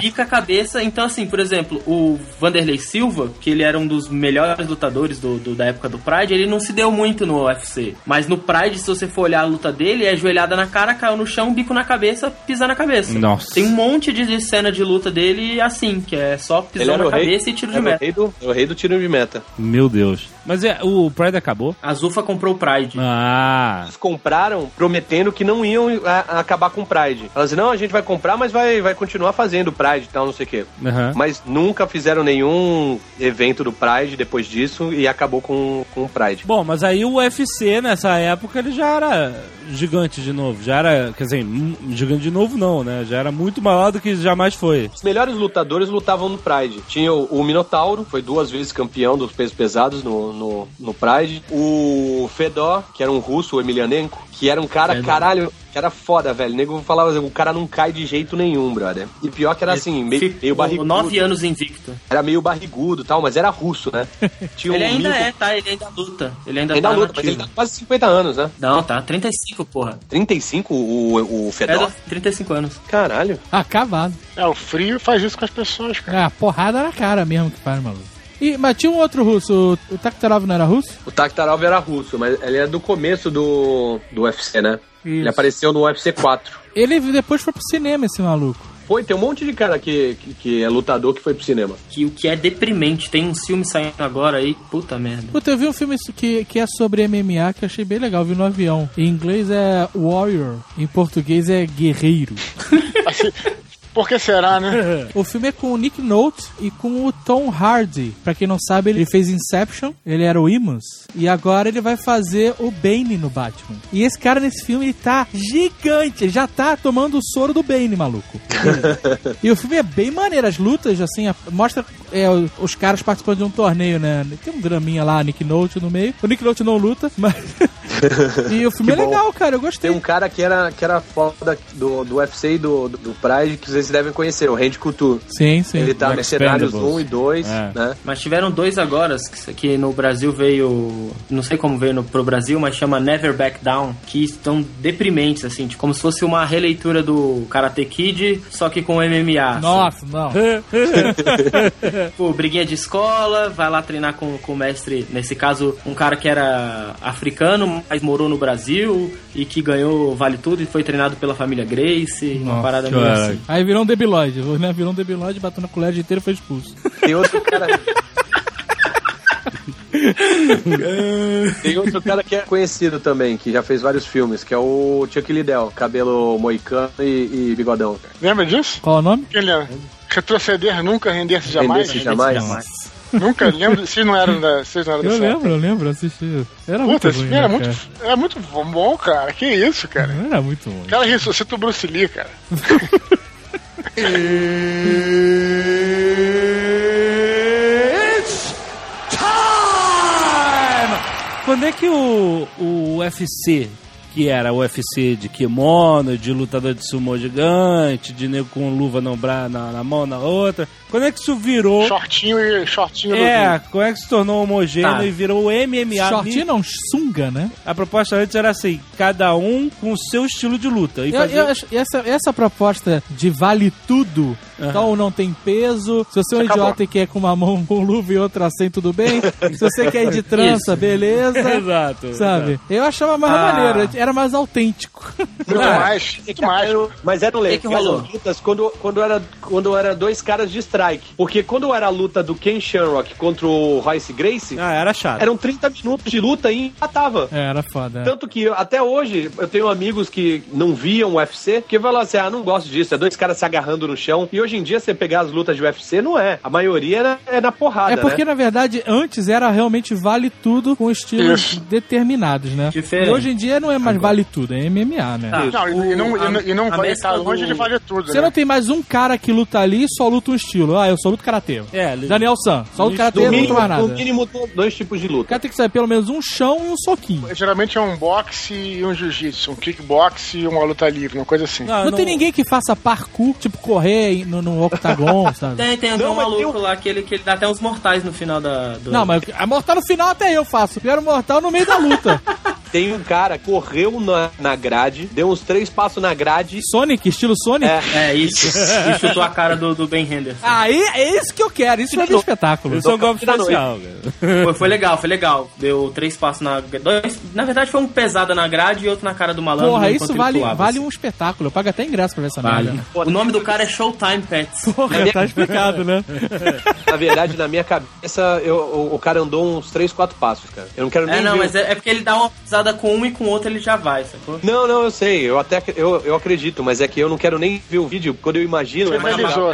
Fica a cabeça. Então, assim, por exemplo, o Vanderlei Silva, que ele era um dos melhores lutadores do, do- da época do Pride, ele não se deu muito no UFC. Mas no Pride, se você for olhar a luta dele, é joelhada na cara, caiu no chão, bico na cabeça, pisar na cabeça. Nossa. Tem um monte de, de cena de luta dele assim, que é só pisão na cabeça e tiro de era o meta. rei do, o rei do tiro de meta. Meu Deus. Mas é, o Pride acabou? A Zufa comprou o Pride. Ah. Eles compraram prometendo que não iam a- a acabar com o Pride. Elas não, a gente vai comprar, mas vai, vai continuar fazendo o Pride e tal, não sei o quê. Aham. Mas nunca fizeram nenhum evento do Pride depois disso e acabou com, com o Pride. Bom, mas aí o UFC nessa época ele já era gigante de novo. Já era, quer dizer, gigante de novo não, né? Já era muito maior do que jamais foi. Os melhores lutadores lutavam no Pride. Tinha o, o Minotauro, foi duas vezes campeão dos pesos pesados no, no, no Pride. O Fedor, que era um russo, o Emelianenko, que era um cara, Fedor. caralho, que era foda, velho. O nego falava assim, o cara não cai de jeito nenhum, brother. E pior que era assim, meio, meio barrigudo. nove anos invicto. Era meio barrigudo e tal, mas era russo, né? Tinha Ele um ainda é, tá? Ele ainda luta. Ele ainda, Ainda tá luta, mas ele tá quase 50 anos, né? Não, tá. 35, porra. 35 o, o É Fedor? do- 35 anos. Caralho. Acabado. É, o frio faz isso com as pessoas, cara. É, a porrada na cara mesmo que faz, maluco. E, mas tinha um outro russo, o, o Takhtarov não era russo? O Takhtarov era russo, mas ele é do começo do, do UFC, né? Ele Isso. apareceu no UFC 4. Ele depois foi pro cinema, esse maluco. Foi, tem um monte de cara que, que, que é lutador que foi pro cinema. Que o que é deprimente. Tem uns filmes saindo agora aí. Puta merda. Puta, eu vi um filme que, que é sobre MMA que eu achei bem legal, vi no avião. Em inglês é Warrior, em português é Guerreiro. Por que será, né? O filme é com o Nick Nolte e com o Tom Hardy. Pra quem não sabe, ele fez Inception, ele era o Imus, e agora ele vai fazer o Bane no Batman. E esse cara nesse filme, ele tá gigante, ele já tá tomando o soro do Bane, maluco. e o filme é bem maneiro, as lutas, assim, mostra é, os caras participando de um torneio, né? Tem um draminha lá, Nick Nolte no meio. O Nick Nolte não luta, mas... e o filme Que é bom. legal, cara, eu gostei. Tem um cara que era, que era foda do, do UFC e do, do, do Pride que vocês devem conhecer, o Randy Couture. Sim, sim. Ele tá No Mercenários Expendables. 1 e 2, É. né? Mas tiveram dois agora, que, no Brasil veio. Não sei como veio no, pro Brasil, mas chama Never Back Down, que estão deprimentes, assim, tipo, como se fosse uma releitura do Karate Kid, só que com MMA. assim. Nossa, não. Pô, briguinha de escola, vai lá treinar com, com o mestre, nesse caso, um cara que era africano, mas morou no Brasil e que ganhou Vale Tudo e foi treinado pela família Grace, uma Nossa, parada meio assim. Aí virou um debilóide, né? Virou um debilóide, bateu na colher inteira e foi expulso. Tem outro cara. Tem outro cara que é conhecido também, que já fez vários filmes, que é o Chuck Liddell, cabelo moicano e, e bigodão. Lembra disso? Qual o nome? Quem lembra? Retroceder nunca, render-se jamais. Render-se jamais. Nunca lembro. Vocês não eram da. Vocês não eram Eu dessa lembro, eu lembro, assisti. Era Puta, muito esse ruim, filme era né, muito, era muito bom, cara. Que isso, cara? cara? Era muito. O cara ressuscita o Bruce Lee, cara. Quando é que o, o UFC, que era o UFC de kimono, de lutador de sumo gigante, de nego com luva no bra, na, na mão, na outra, quando é que isso virou... Shortinho e shortinho É, do como é que se tornou homogêneo Tá. e virou MMA? Shortinho não, sunga, né? A proposta antes era assim, cada um com o seu estilo de luta. E Eu, fazer... eu essa, essa proposta de vale tudo, então não tem peso. Se você é um Acabou. idiota e quer com uma mão com luva e outra sem, tudo bem. Se você quer ir de trança, Isso. beleza. Exato. Sabe? Eu achava mais Ah. maneiro, era mais autêntico. Muito mais, muito mais. Era- mas era que que legal rolou? as lutas quando, quando, era, quando era dois caras de strike. Porque quando era a luta do Ken Shamrock contra o Royce Gracie, Ah, era chato. eram 30 minutos de luta e empatava. É, era foda. é. Tanto que eu- até hoje eu tenho amigos que não viam o UFC, que falam assim: ah, não gosto disso, é dois caras se agarrando no chão. E hoje em dia, você pegar as lutas de UFC, não é. A maioria é é na porrada. É porque, né? na verdade, antes era realmente vale tudo com estilos Isso. determinados, né? Diferente. E hoje em dia não é mais vale tudo, é MMA, né? Tá. Não, e, e não, e não, e não A vai mescla estar longe do- de valer tudo. Você né? não tem mais um cara que luta ali e só luta um estilo. Ah, eu só luto karatê. É, Daniel San, só luta karatê e não luta mínimo, mais nada. no mínimo, dois tipos de O luta. cara tem que saber pelo menos um chão e um soquinho. Geralmente é um boxe e um jiu-jitsu, um kickbox e uma luta livre, uma coisa assim. Não, Não, tem ninguém que faça parkour, tipo correr no, no octagon, sabe? Tem, tem, Não, um maluco tem lá que ele, que ele dá até uns mortais no final da. Do... Não, mas a mortal no final até eu faço. Quero mortal no meio da luta. Tem um cara que correu na, na grade, deu uns três passos na grade. Sonic, estilo Sonic? É. É, isso. e chutou a cara do, do Ben Henderson. Aí é isso que eu quero, isso vai ver espetáculo. Isso é um golpe cara. Foi, foi legal, foi legal. Deu três passos na. Dois, na verdade, foi um pesada na grade e outro na cara do malandro. Porra, isso vale, vale assim. um espetáculo. Eu pago até ingresso pra ver essa Vale. merda. O nome do cara é Showtime Pets. Porra, tá explicado, né? Na verdade, na minha cabeça, eu, o, o cara andou uns três, quatro passos, cara. Eu não quero nem É, não, ver. mas é, é porque ele dá uma pisada com um e com o outro ele já vai, sacou? Não, não, eu sei, eu até eu, eu acredito, mas é que eu não quero nem ver o vídeo, quando eu imagino é mais legal.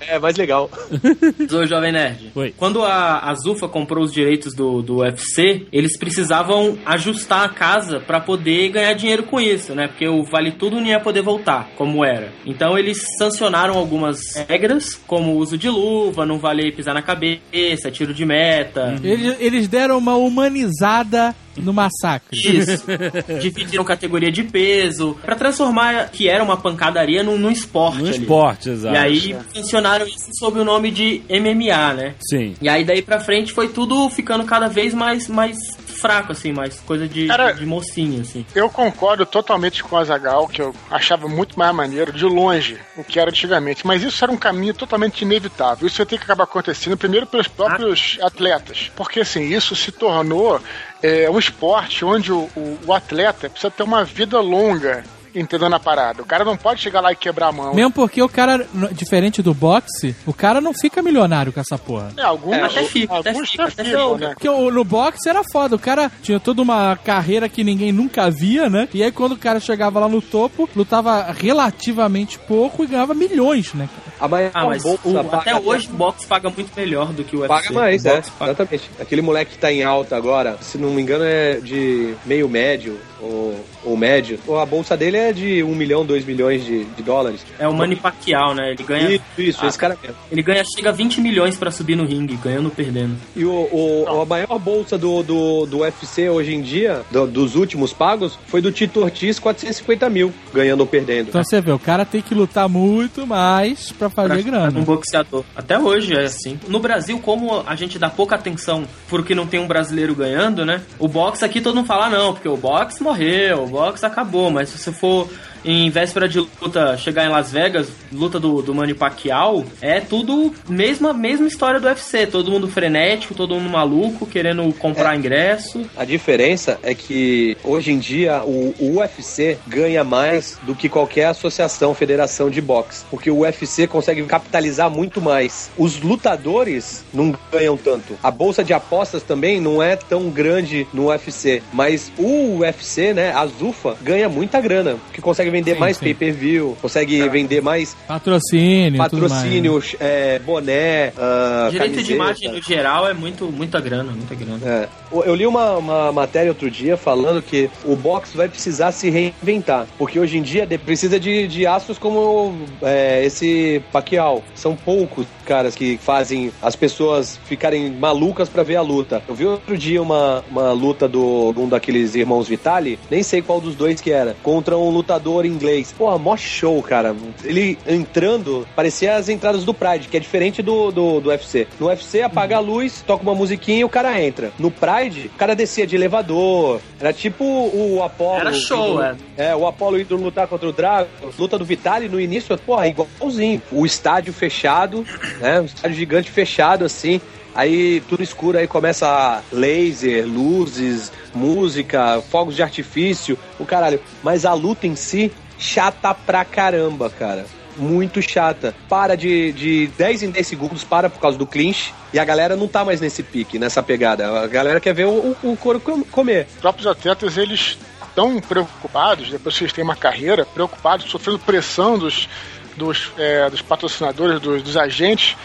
É mais legal. Ô, Jovem Nerd. Oi. Quando a, a Zufa comprou os direitos do, do UFC, eles precisavam ajustar a casa pra poder ganhar dinheiro com isso, né? Porque o Vale Tudo não ia poder voltar, como era. Então eles sancionaram algumas regras, como o uso de luva, não vale pisar na cabeça, tiro de meta. Eles, eles deram uma humanizada no massacre. Isso. Dividiram categoria de peso pra transformar que era uma pancadaria num, num esporte. No ali. esporte, exato. E aí funcionaram isso sob o nome de MMA, né? Sim. E aí daí pra frente foi tudo ficando cada vez mais, mais fraco, assim, mais coisa de, Cara- de mocinho, assim. Eu concordo totalmente com o Azagal, que eu achava muito mais maneiro, de longe, o que era antigamente. Mas isso era um caminho totalmente inevitável. Isso ia ter que acabar acontecendo primeiro pelos próprios atletas. Porque, assim, isso se tornou é, um esporte onde o, o- o atleta precisa ter uma vida longa entendendo a parada. O cara não pode chegar lá e quebrar a mão. Mesmo porque o cara, diferente do boxe, o cara não fica milionário com essa porra. É, alguns, Até fica, até alguns fica, até ficam, fica. né? Porque o- no boxe era foda, o cara tinha toda uma carreira que ninguém nunca via, né? E aí quando o cara chegava lá no topo, lutava relativamente pouco e ganhava milhões, né? cara? A maior Ah, mas bolsa o- até hoje o boxe paga muito melhor do que o UFC. Paga mais, o é, paga- exatamente. Aquele moleque que tá em alta agora, se não me engano, é de meio médio ou, ou médio. Ou A bolsa dele é de um milhão, dois milhões de, de dólares. É o Manny Pacquiao, né? Ele ganha, Isso, isso, Ah. esse cara mesmo. ele ganha, chega a 20 milhões pra subir no ringue, ganhando ou perdendo. E o, o- a maior bolsa do, do, do UFC hoje em dia, do- dos últimos pagos, foi do Tito Ortiz, 450 mil, ganhando ou perdendo. Então você vê, o cara tem que lutar muito mais pra fazer pra- grana. Um boxeador. Até hoje é assim. No Brasil, como a gente dá pouca atenção porque não tem um brasileiro ganhando, né? O boxe aqui todo mundo fala, "Ah, não, porque o boxe morreu, o boxe acabou. Mas se você for em véspera de luta chegar em Las Vegas, luta do, do Manny Pacquiao, é tudo mesma, mesma história do UFC. Todo mundo frenético, todo mundo maluco, querendo comprar ingresso. A diferença é que hoje em dia o, o UFC ganha mais do que qualquer associação, federação de boxe. Porque o UFC consegue capitalizar muito mais. Os lutadores não ganham tanto. A bolsa de apostas também não é tão grande no UFC. Mas o UFC, né, a Zufa, ganha muita grana. Porque consegue vender Sim, mais sim. pay-per-view, consegue vender mais Patrocínio, tudo mais, patrocínio, é, boné, ah, Direito de camiseta. imagem no geral é muito, muita grana, muita grana. É. Eu li uma, uma matéria outro dia falando que o boxe vai precisar se reinventar. Porque hoje em dia de- precisa de, de astros como é, esse Pacquiao. São poucos caras que fazem as pessoas ficarem malucas pra ver a luta. Eu vi outro dia uma, uma luta do de um daqueles irmãos Vitali, nem sei qual dos dois que era, contra um lutador inglês. Pô, mó show, cara. Ele entrando, parecia as entradas do Pride, que é diferente do, do, do UFC. No UFC, apaga a luz, toca uma musiquinha e o cara entra. No Pride, o cara descia de elevador. Era tipo o Apollo. Era show, indo- É, o Apollo indo lutar contra o Drago. Luta do Vitali no início, porra, igualzinho. O estádio fechado, né? Um estádio gigante fechado, assim. Aí tudo escuro, aí começa laser, luzes, música, fogos de artifício, o caralho. Mas a luta em si, chata pra caramba, cara. Muito chata. Para de, de 10 em 10 segundos, para por causa do clinch. E a galera não tá mais nesse pique, nessa pegada. A galera quer ver o, o, couro com- comer. Os próprios atletas, eles estão preocupados, depois que eles têm uma carreira, preocupados, sofrendo pressão dos, dos, é, dos patrocinadores, dos, dos agentes,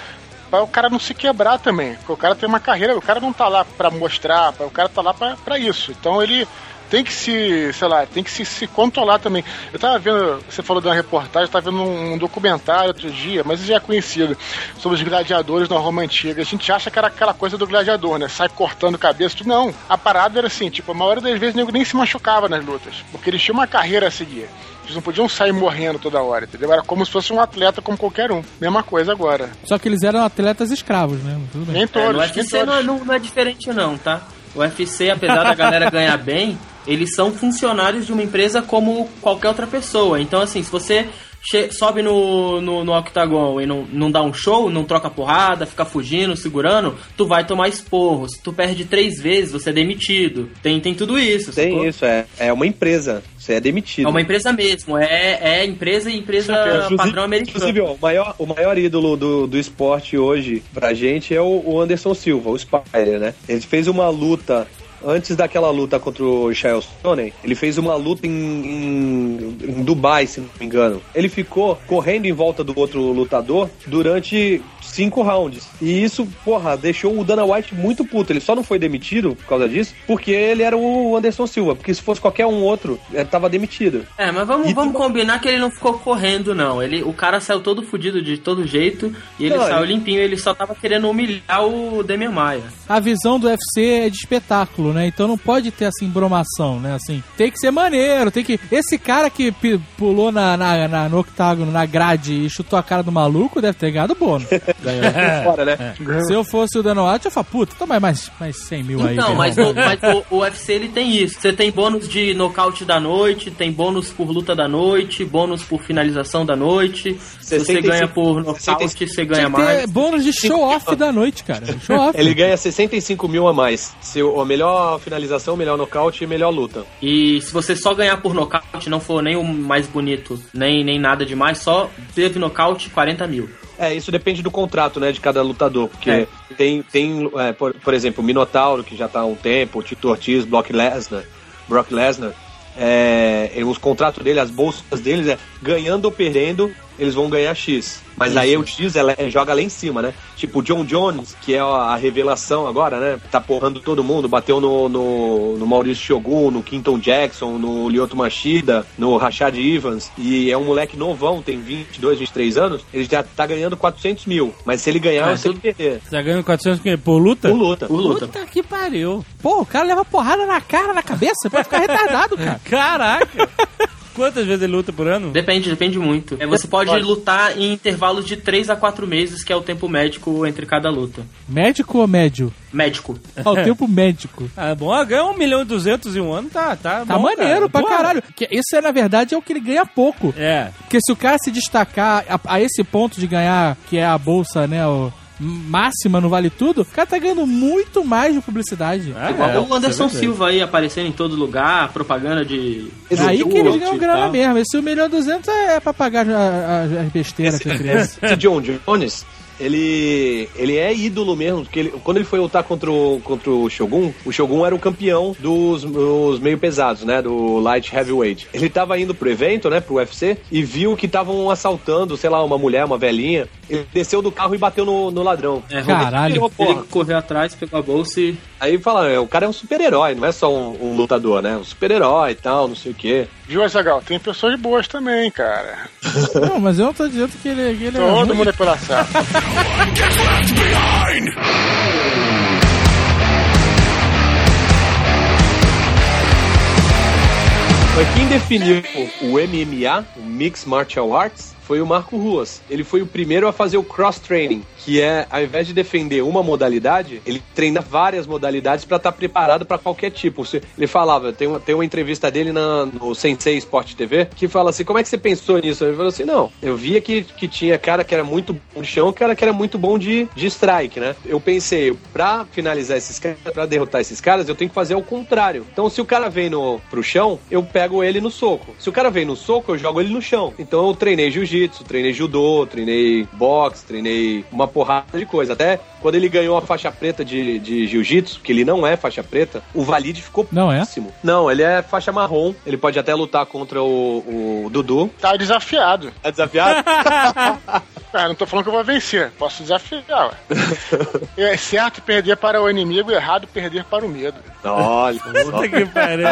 para o cara não se quebrar também. Porque o cara tem uma carreira, o cara não tá lá para mostrar, o cara tá lá para isso. Então ele tem que se, sei lá, tem que se, se controlar também. Eu tava vendo, você falou de uma reportagem, eu tava vendo um, um documentário outro dia, mas já é conhecido, sobre os gladiadores na Roma Antiga. A gente acha que era aquela coisa do gladiador, né? Sai cortando cabeça, tudo. Não. A parada era assim, tipo, a maioria das vezes nem se machucava nas lutas, porque eles tinham uma carreira a seguir. Eles não podiam sair morrendo toda hora, entendeu? Era como se fosse um atleta como qualquer um. Mesma coisa agora. Só que eles eram atletas escravos, né? Tudo bem. Nem É, todos, no nem UFC não, todos. não- não é diferente não, tá? O UFC, apesar da galera ganhar bem, eles são funcionários de uma empresa como qualquer outra pessoa. Então, assim, se você sobe no, no, no octagon e não, não dá um show, não troca porrada, fica fugindo, segurando, tu vai tomar esporro. Se tu perde três vezes, você é demitido. Tem, tem tudo isso. Tem sacou? isso, é. É uma empresa. Você é demitido. É uma empresa mesmo, é, é empresa e empresa Inclusive- padrão americano. Inclusive, ó, o maior, o maior ídolo do, do esporte hoje pra gente é o, o Anderson Silva, o Spider, né? Ele fez uma luta. Antes daquela luta contra o Chael Sonnen, ele fez uma luta em, em- em Dubai, se não me engano. Ele ficou correndo em volta do outro lutador durante cinco rounds. E isso, porra, deixou o Dana White muito puto. Ele só não foi demitido por causa disso, porque ele era o Anderson Silva. Porque se fosse qualquer um outro, ele tava demitido. É, mas vamos, E vamos tu- combinar que ele não ficou correndo, não. Ele, o cara saiu todo fudido de todo jeito e ele Não, saiu ele- limpinho. Ele só tava querendo humilhar o Demian Maia. A visão do UFC é de espetáculo, né? Então não pode ter essa embromação, né? Assim, tem que ser maneiro, tem que. Esse cara que pulou na, na, na- no octágono, na grade e chutou a cara do maluco, deve ter ganhado bônus. Por fora, né? Se eu fosse o Dana White, eu falo, puta, toma mais, mais 100 mil aí. Meu mas, o, mas o, o UFC ele tem isso. Você tem bônus de nocaute da noite, tem bônus por luta da noite, bônus por finalização da noite. Se você 65, ganha por nocaute, 65. você ganha Tinha que ter mais. bônus de show-off da noite, cara. Show-off. Ele ganha 65 mil a mais. Se o a melhor finalização, melhor nocaute e melhor luta. E se você só ganhar por nocaute, não for nem o mais bonito, nem, nem nada demais, só teve nocaute, 40 mil. É, isso depende do contrato, né, de cada lutador. Porque É. tem, tem é, por, por exemplo, o Minotauro, que já tá há um tempo, o Tito Ortiz, Brock Lesnar, Brock Lesnar. É, os contratos dele, as bolsas deles é ganhando ou perdendo, eles vão ganhar X. Mas aí o X ela é- joga lá em cima, né? Tipo o John Jones, que é a revelação agora, né? Tá porrando todo mundo, bateu no, no, no Maurício Shogun, no Quinton Jackson, no Lyoto Machida, no Rashad Evans, e é um moleque novão, tem 22, 23 anos, ele já tá ganhando 400 mil. Mas se ele ganhar, É, você tem que perder. Tá ganhando 400 por quê? por luta? Por luta. Por luta. Puta que pariu. Pô, o cara leva porrada na cara, na cabeça, pra ficar retardado, cara. Caraca. Quantas vezes ele luta por ano? Depende, depende muito. É, você pode lutar em intervalos de 3 a 4 meses, que é o tempo médico entre cada luta. Médico ou médio? Médico. Ah, o tempo médico. Ah, bom, ah, ganha um milhão e duzentos em um ano, tá, tá Tá bom, maneiro cara. pra caralho. Que isso é, na verdade, é o que ele ganha pouco. É. Porque se o cara se destacar a, a esse ponto de ganhar, que é a bolsa, né, o, máxima no Vale Tudo, o cara tá ganhando muito mais de publicidade. Igual é, o Anderson é. Silva aí aparecendo em todo lugar, propaganda de. Aí que eles ganham grana mesmo. Esse 1 milhão e 200 é pra pagar as besteiras que criança. Esse John Jones, ele, ele é ídolo mesmo, porque ele- quando ele foi lutar contra o, contra o Shogun, o Shogun era o campeão dos, dos meio pesados, né, do light heavyweight. Ele tava indo pro evento, né, pro UFC, e viu que estavam assaltando, sei lá, uma mulher, uma velhinha. Ele desceu do carro e bateu no, no ladrão. É, Caralho. Porra. Ele correu atrás, pegou a bolsa e. Aí fala, é, o cara é um super-herói, não é só um, um lutador, né, um super-herói e tal, não sei o quê. Viu, Azagal? Tem pessoas boas também, cara. Não, mas eu não tô dizendo que ele, que ele é Todo mundo é pela safra. Mas quem definiu o MMA, o Mixed Martial Arts, foi o Marco Ruas. Ele foi o primeiro a fazer o cross-training, que é, ao invés de defender uma modalidade, ele treina várias modalidades para estar preparado para qualquer tipo. Ele falava, tem uma, tem uma entrevista dele na, no Sensei Sport TV, que fala assim, como é que você pensou nisso? Ele falou assim, não, eu via que, que tinha cara que era muito bom de chão, cara que era muito bom de, de strike, né? Eu pensei, pra finalizar esses caras, pra derrotar esses caras, eu tenho que fazer o contrário. Então, se o cara vem no, pro chão, eu pego ele no soco. Se o cara vem no soco, eu jogo ele no chão. Então, eu treinei jiu-jitsu, treinei judô, treinei boxe, treinei uma porrada de coisa. Até quando ele ganhou a faixa preta de, de jiu-jitsu, que ele não é faixa preta, o Valide ficou Não é? péssimo. Não, ele é faixa marrom. Ele pode até lutar contra o, o Dudu. Tá desafiado. É desafiado? Ah, não tô falando que eu vou vencer. Posso desafiar, ué. É certo perder para o inimigo, errado perder para o medo. Olha. Puta que pariu.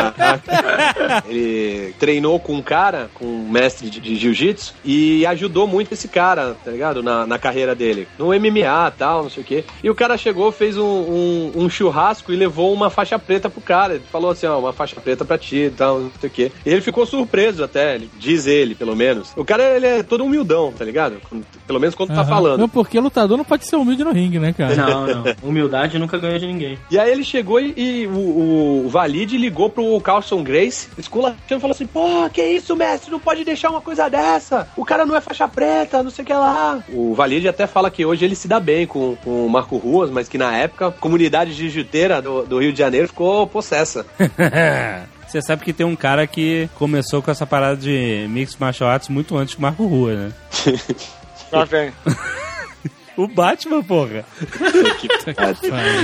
ele treinou com um cara, com um mestre de, de jiu-jitsu, e ajudou muito esse cara, tá ligado? Na, na carreira dele. No MMA e tal, não sei o quê. E o cara chegou, fez um, um, um churrasco e levou uma faixa preta pro cara. Ele falou assim: ó, uma faixa preta pra ti e tal, não sei o quê. E ele ficou surpreso até, diz ele, pelo menos. O cara, ele é todo humildão, tá ligado? Pelo menos quando tá Aham. falando. Não, porque lutador não pode ser humilde no ringue, né, cara? Não, não. Humildade nunca ganhou de ninguém. E aí ele chegou e, e o, o, Valide ligou pro Carlson Grace, esculachando e falou assim: Pô, que isso, mestre? Não pode deixar uma coisa dessa. O cara não é faixa preta, não sei o que lá. O Valide até fala que hoje ele se dá bem com, com o Marco Ruas, mas que na época a comunidade jiu-jiteira do, do Rio de Janeiro ficou possessa. Você sabe que tem um cara que começou com essa parada de Mixed Martial Arts muito antes que o Marco Rua, né? Lá vem. O Batman, porra.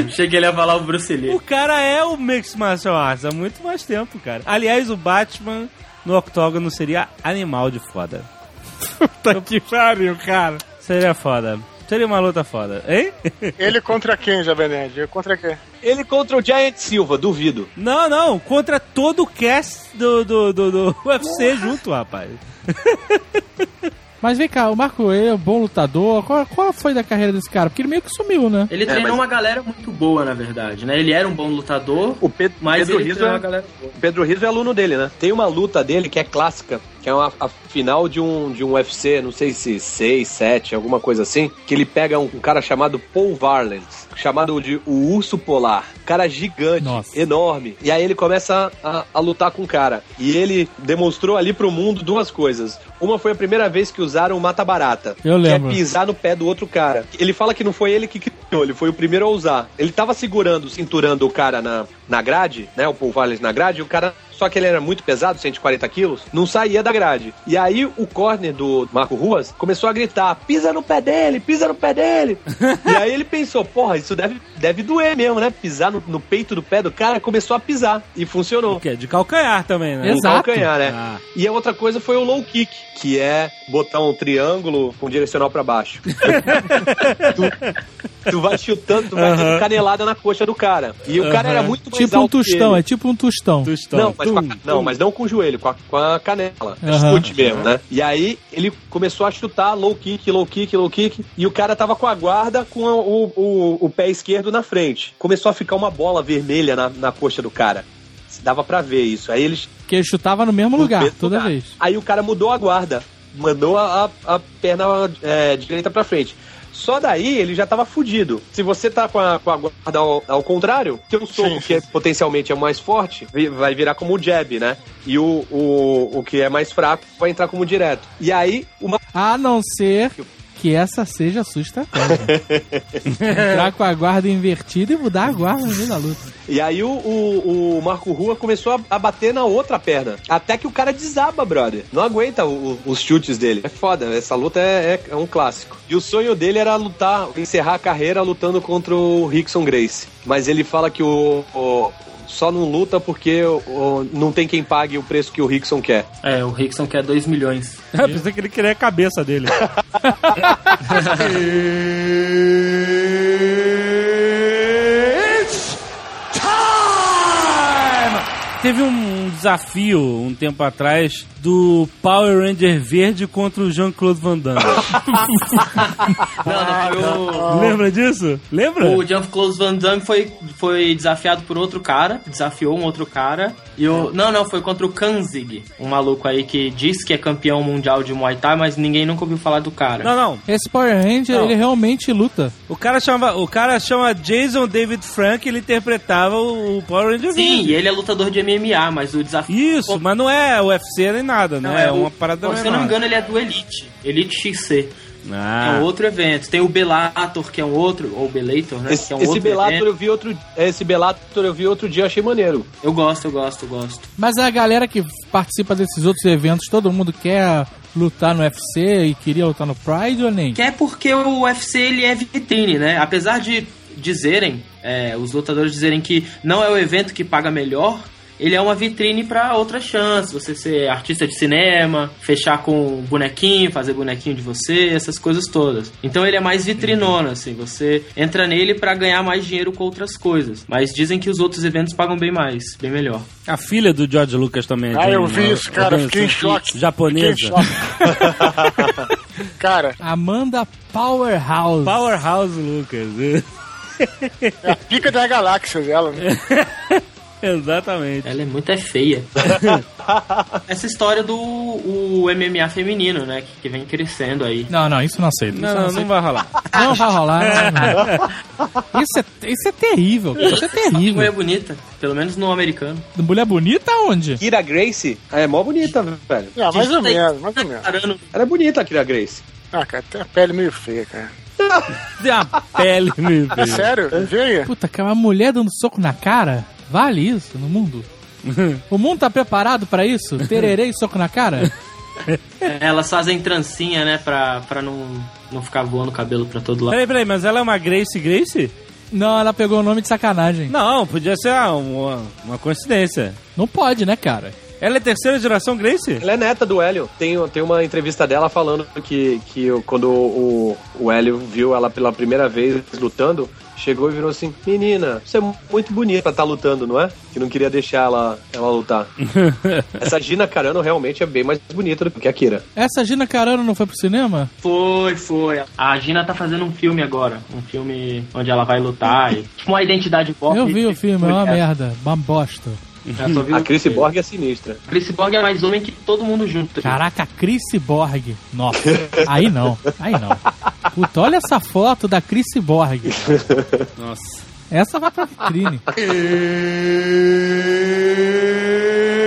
Cheguei a falar o Bruce Lee. O cara é o Mixed Martial Arts há muito mais tempo, cara. Aliás, o Batman no octógono seria animal de foda. Puta que pariu, cara. Seria foda. Seria uma luta foda, hein? Ele contra quem, Jovem Nerd? Contra quem? Ele contra o Giant Silva, duvido. Não, não, contra todo o cast do, do, do, do UFC junto, rapaz. Mas vem cá, o Marco, ele é um bom lutador. Qual, qual foi da carreira desse cara? Porque ele meio que sumiu, né? Ele treinou mas- uma galera muito boa, na verdade, né? Ele era um bom lutador, O Pedro, mas Pedro ele Rizzo é uma galera boa. O Pedro Rizzo é aluno dele, né? Tem uma luta dele que é clássica, que é uma, a final de um, de um UFC, não sei se 6, 7, alguma coisa assim, que ele pega um, um cara chamado Paul Varlens, chamado de o Urso Polar. Cara gigante, Nossa. enorme. E aí ele começa a, a lutar com o cara. E ele demonstrou ali pro mundo duas coisas. Uma foi a primeira vez que usaram o mata-barata. Eu lembro. Que é pisar no pé do outro cara. Ele fala que não foi ele que criou, ele foi o primeiro a usar. Ele tava segurando, cinturando o cara na, na grade, né? O Paul Valens na grade, e o cara. Só que ele era muito pesado, 140 quilos, não saía da grade. E aí o corner do Marco Ruas começou a gritar: pisa no pé dele, pisa no pé dele. e aí ele pensou: porra, isso deve, deve doer mesmo, né? Pisar no, no peito do pé do cara, começou a pisar. E funcionou. Que é de calcanhar também, né? Exato. calcanhar, né? Ah. E a outra coisa foi o low kick, que é botar um triângulo com direcional pra baixo. tu, vai chutando, tu vai dando canelada na coxa do cara. E o cara era muito mais Tipo um tostão, ele. é tipo um tostão. Tostão. Não, mas, a- não, mas não com o joelho, com a, com a canela. Aham. Chute mesmo, né? E aí ele começou a chutar low kick, low kick, low kick. E o cara tava com a guarda com o, o, o pé esquerdo na frente. Começou a ficar uma bola vermelha na, na coxa do cara. Dava pra ver isso. Aí eles. Que ele chutava no mesmo lugar, mesmo toda lugar. vez. Aí o cara mudou a guarda. Mandou a, a, a perna é, direita pra frente. Só daí ele já tava fudido. Se você tá com a, com a guarda ao, ao contrário, que o soco, Sim, que é- potencialmente é o mais forte, vai virar como o jab, né? E o, o, o que é mais fraco vai entrar como direto. E aí, uma. A não ser que essa seja a sua estratégia. Entrar com a guarda invertida e mudar a guarda no meio da luta. E aí o, o, o Marco Rua começou a, a bater na outra perna. Até que o cara desaba, brother. Não aguenta o- os chutes dele. É foda, essa luta é, é- é um clássico. E o sonho dele era lutar, encerrar a carreira lutando contra o Rickson Grace. Mas ele fala que o. o- só não luta porque o- o- não tem quem pague o preço que o Rickson quer. É, o Rickson quer 2 milhões. Eu pensei que ele queria a cabeça dele. Teve um desafio um tempo atrás do Power Ranger verde contra o Jean-Claude Van Damme. Não, não, foi o... Lembra disso? Lembra? O Jean-Claude Van Damme foi, foi desafiado por outro cara, desafiou um outro cara. E o. Não, não, foi contra o Kanzig, um maluco aí que diz que é campeão mundial de Muay Thai, mas ninguém nunca ouviu falar do cara. Não, não. Esse Power Ranger, Não. ele realmente luta. O cara chama, o cara chama Jason David Frank, ele interpretava o Power Ranger Sim, verde. e ele é lutador de MMA, mas o desafio. Isso, mas não é UFC nem nada, não, é, o- uma parada Se eu não me engano, ele é do Elite. Elite XC. É Ah. um outro evento. Tem o Bellator, que é um outro, ou Bellator, né? Esse, que é um esse outro Bellator evento. eu vi outro. Esse Bellator eu vi outro dia, achei maneiro. Eu gosto, eu gosto, eu gosto. Mas a galera que participa desses outros eventos, todo mundo quer lutar no UFC e queria lutar no Pride ou nem? Que é porque o UFC ele é vitrine, né? Apesar de dizerem, é, os lutadores dizerem que não é o evento que paga melhor, ele é uma vitrine para outras chances. Você ser artista de cinema, fechar com bonequinho, fazer bonequinho de você, essas coisas todas. Então ele é mais vitrinona, assim. Você entra nele para ganhar mais dinheiro com outras coisas. Mas dizem que os outros eventos pagam bem mais, bem melhor. A filha do George Lucas também. é Ah, de eu vi isso, cara. Fiquei em choque. Japonesa. Fiquei em choque. cara, Amanda Powerhouse. Powerhouse Lucas. é a pica das galáxias ela, né? Exatamente. Ela é muito é feia. Essa história do o MMA feminino, né? Que, que vem crescendo aí. Não, não, isso não aceito. Isso Não, não, não vai rolar. Não vai rolar. não, não. Isso, é, isso é terrível. cara. Isso é Mulher terrível. bonita, pelo menos no americano. Mulher bonita onde? Kira Grace é mó bonita, velho. Ah, mais ou menos, mais ou menos. Ela é bonita, a Kira Grace. Ah, cara, tem a pele meio feia, cara. Tem a pele, meu É filho. sério? Vê aí. Puta, que é uma mulher dando soco na cara? Vale isso no mundo? O mundo tá preparado pra isso? Tererê e soco na cara? Elas fazem trancinha, né? Pra, pra não, não ficar voando o cabelo pra todo lado. Peraí, peraí, mas ela é uma Grace Grace? Não, ela pegou o nome de sacanagem. Não, podia ser ah, uma, uma coincidência. Não pode, né, cara? Ela é terceira geração Grace? Ela é neta do Hélio. Tem, tem uma entrevista dela falando que, que quando o, o Hélio viu ela pela primeira vez lutando, chegou e virou assim: Menina, você é muito bonita pra estar lutando, não é? Que não queria deixar ela, ela lutar. Essa Gina Carano realmente é bem mais bonita do que a Kira. Essa Gina Carano não foi pro cinema? Foi, foi. A Gina tá fazendo um filme agora. Um filme onde ela vai lutar. E, tipo uma identidade pop. Eu vi o filme, é uma Mulher. merda. Uma bosta. Vi A Chris. Borg é sinistra. Chris Borg é mais homem que todo mundo junto. Caraca, Chris Borg. Nossa, aí não, aí não. Puta, olha essa foto da Chris Borg. Nossa. Essa vai pra vitrine.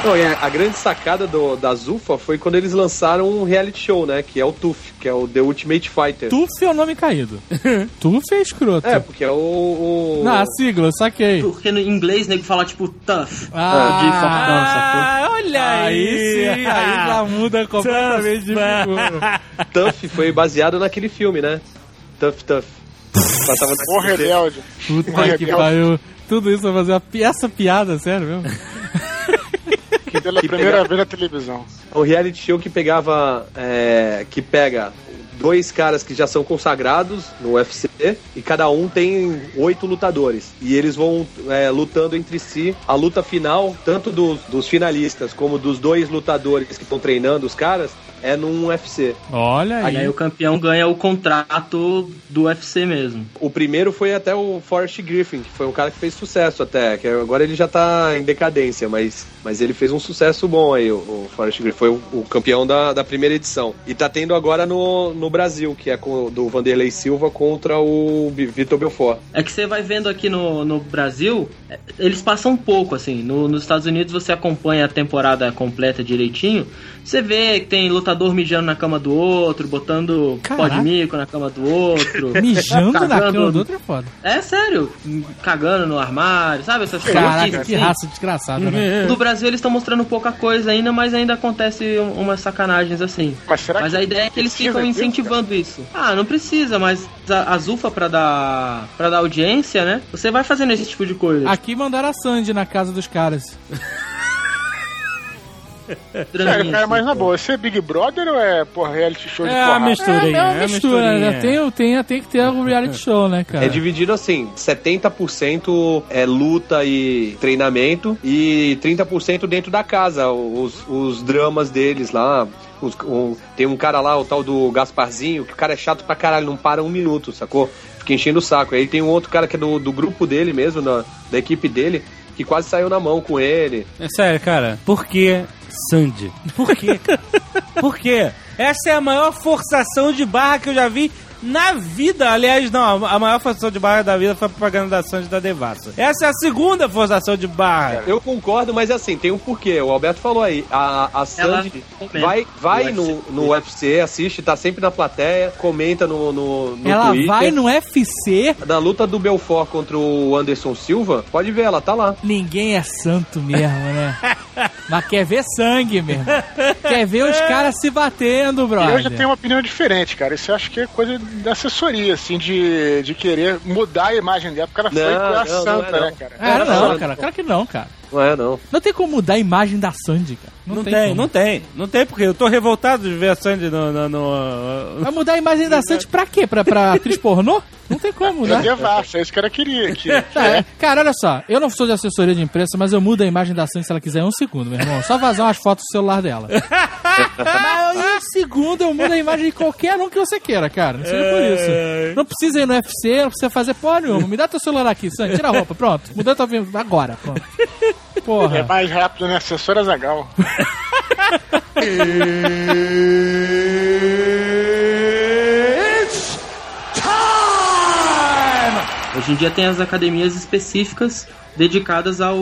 Não, e a, a grande sacada do, da Zufa foi quando eles lançaram um reality show, né? Que é o TUF, que é o The Ultimate Fighter. Tuf é o nome caído. Tuf é escroto. É, porque é o. o... Não, a sigla, eu saquei. Porque no inglês, nego fala tipo tough. Ah, de fortão, sacou? Ah, olha aí. Aí sim, aí já muda completamente de figura. TUF foi baseado naquele filme, né? Tough Tough. Passava na Ô, rebelde. Puta que pariu. Tudo isso pra fazer pi- essa piada, sério mesmo? Que pela Que primeira pegar- vez na televisão. um reality show que pegava. é, que pega dois caras que já são consagrados no UFC e cada um tem oito lutadores. E eles vão é, lutando entre si. A luta final, tanto dos, dos finalistas como dos dois lutadores que estão treinando os caras, é num UFC. Olha Aí, aí. o campeão ganha o contrato do UFC mesmo. O primeiro foi até o Forrest Griffin, que foi um cara que fez sucesso até, que agora ele já tá em decadência, mas, mas ele fez um sucesso bom aí, o, o Forrest Griffin. Foi o, o campeão da, da primeira edição. E tá tendo agora no, no Brasil, que é com, do Vanderlei Silva contra o Vitor Belfort. É que você vai vendo aqui no, no Brasil, eles passam um pouco, assim. No- nos Estados Unidos você acompanha a temporada completa direitinho. Você vê que tem lutador mijando na cama do outro, botando pó Caraca. de mico na cama do outro. Mijando na Cagando. cama do outro é foda. É sério, cagando no armário, sabe? Essas coisas Caraca, que assim. raça desgraçada, né? No Brasil eles estão mostrando pouca coisa ainda, mas ainda acontece um- umas sacanagens assim. Mas será Mas que a ideia é que eles ficam incentivando isso. Ah, não precisa, mas a, a Zufa pra dar para dar audiência, né? Você vai fazendo esse tipo de coisa. Aqui mandaram a Sandy na casa dos caras. Sério, cara, assim, mas na boa, você é Big Brother ou é, porra, reality show de É a porrada? misturinha. é uma é a mistura, né? misturinha. Tem, tem, tem que ter um reality show, né, cara? É dividido assim: 70% é luta e treinamento, e 30% dentro da casa, os, os dramas deles lá. Os- um- tem um cara lá, o tal do Gasparzinho, que o cara é chato pra caralho, não para um minuto, sacou? Fica enchendo o saco. Aí tem um outro cara que é do, do grupo dele mesmo, da, da equipe dele, que quase saiu na mão com ele. É sério, cara. Por que Sandy? Por quê? Por quê? Essa é a maior forçação de barra que eu já vi na vida. Aliás, não, a maior forçação de barra da vida foi a propaganda da Sandy da Devassa. Essa é a segunda forçação de barra. Eu concordo, mas assim, tem um porquê. O Alberto falou aí. A, a Sandy comenta vai, vai no no, no UFC, assiste, tá sempre na plateia, comenta no, no, no Ela Twitter. vai no UFC, Na luta do Belfort contra o Anderson Silva, pode ver, ela tá lá. ninguém é santo mesmo, né? Mas quer ver sangue mesmo. Quer ver os caras se batendo, brother. Eu já tenho uma opinião diferente, cara. Isso eu acho que é coisa da assessoria, assim, de, de querer mudar a imagem dela, porque ela foi Não, com a não, não santa, é não. né, cara? Ah, Não, não, não, cara. Claro que não, cara. Não é, não. Não tem como mudar a imagem da Sandy, cara. Não, tem, como. não tem. Não tem, porque eu tô revoltado de ver a Sandy no. no, no- Vai mudar a imagem da Sandy pra quê? Pra, pra atriz pornô? Não tem como É mudar. devassa, é isso que ela queria. Que, Tá, é. Cara, olha só, eu não sou de assessoria de imprensa, mas eu mudo a imagem da Sandy se ela quiser em um segundo, meu irmão. Só vazar umas fotos do celular dela. mas em um segundo eu mudo a imagem de qualquer um que você queira, cara. Não seja por isso. Não precisa ir no UFC, não precisa fazer porra nenhuma. Me dá teu celular aqui, Sandy, tira a roupa, pronto. Mudou tua agora, pronto. É Porra. mais rápido, né? Assessora Zagal. Hoje em dia tem as academias específicas dedicadas ao,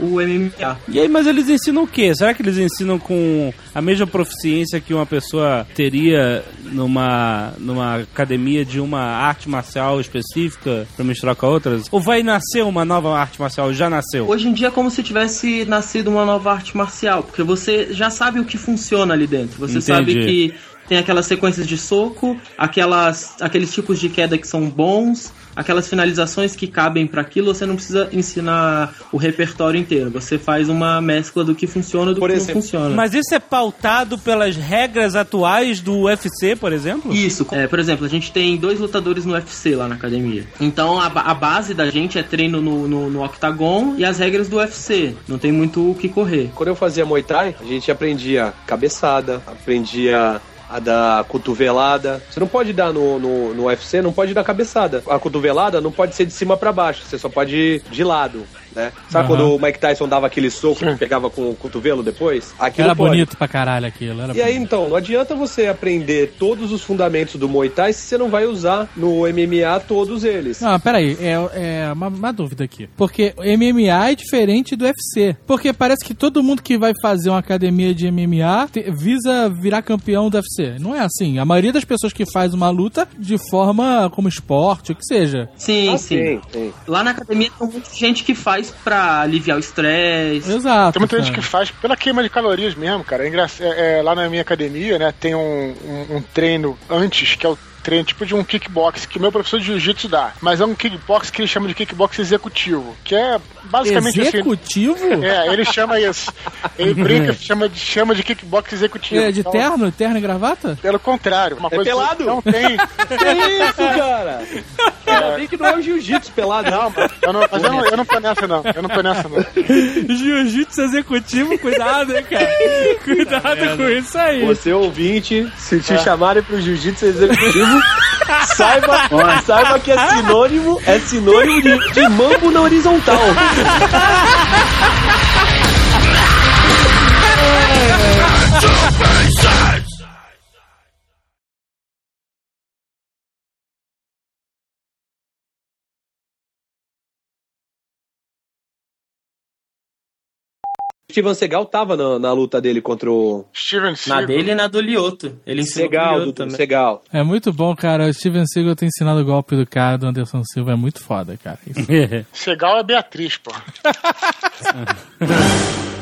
MMA. E aí, mas eles ensinam o quê? Será que eles ensinam com a mesma proficiência que uma pessoa teria numa, numa academia de uma arte marcial específica pra misturar com outras? Ou vai nascer uma nova arte marcial? Já nasceu? Hoje em dia é como se tivesse nascido uma nova arte marcial, porque você já sabe o que funciona ali dentro. Você Entendi. sabe que tem aquelas sequências de soco, aquelas, aqueles tipos de queda que são bons, aquelas finalizações que cabem para aquilo, você não precisa ensinar o repertório inteiro. Você faz uma mescla do que funciona e do Por que exemplo, não funciona. Mas isso é pautado pelas regras atuais do UFC, por exemplo? Isso, é, por exemplo, a gente tem dois lutadores no UFC lá na academia. Então a, a base da gente é treino no, no, no octagon e as regras do UFC. Não tem muito o que correr. Quando eu fazia Muay Thai, a gente aprendia cabeçada, aprendia a dar cotovelada. Você não pode dar no, no, no UFC, não pode dar cabeçada. A cotovelada não pode ser de cima pra baixo, você só pode ir de lado, né? Sabe Aham. quando o Mike Tyson dava aquele soco que pegava com o cotovelo depois? Aquilo Era pode. bonito pra caralho aquilo. Era E aí, então, não adianta você aprender todos os fundamentos do Muay Thai se você não vai usar no MMA todos eles. Não, peraí, é, é uma, uma dúvida aqui. Porque o MMA é diferente do UFC. Porque parece que todo mundo que vai fazer uma academia de MMA te- visa virar campeão do UFC. Não é assim. A maioria das pessoas que faz uma luta de forma como esporte, o que seja. Sim, Ah, sim. sim. Lá na academia tem muita gente que faz pra aliviar o estresse. Exato. Tem muita gente cara. que faz pela queima de calorias mesmo, cara. É é- é, lá na minha academia, né, tem um, um- um treino antes, que é o treino tipo de um kickbox, que o meu professor de jiu-jitsu dá. Mas é um kickbox que ele chama de kickbox executivo, que é basicamente Executivo? assim. É, ele chama isso. Ele brinca, chama de, chama de kickbox executivo. É, de Então, terno? Terno e gravata? Pelo contrário, uma coisa pelado? não tem. Que isso, cara? Ainda bem que não é o jiu-jitsu pelado. Não, mas eu não, mas eu não, eu não tô nessa, não. Eu não tô nessa, não. Jiu-jitsu executivo, cuidado, hein, cara. Cuidado com isso aí. Você ouvinte, se te chamarem pro jiu-jitsu executivo, saiba, saiba que é sinônimo, é sinônimo de, de mambo na horizontal. Steven Seagal tava na, na luta dele contra o Steven Na Seagal. dele e na do Lioto. Ele ensinou pro Seagal, Lioto do também. Seagal. É muito bom, cara. O Steven Seagal tem ensinado o golpe do cara do Anderson Silva. É muito foda, cara. Isso. Seagal é Beatriz, pô.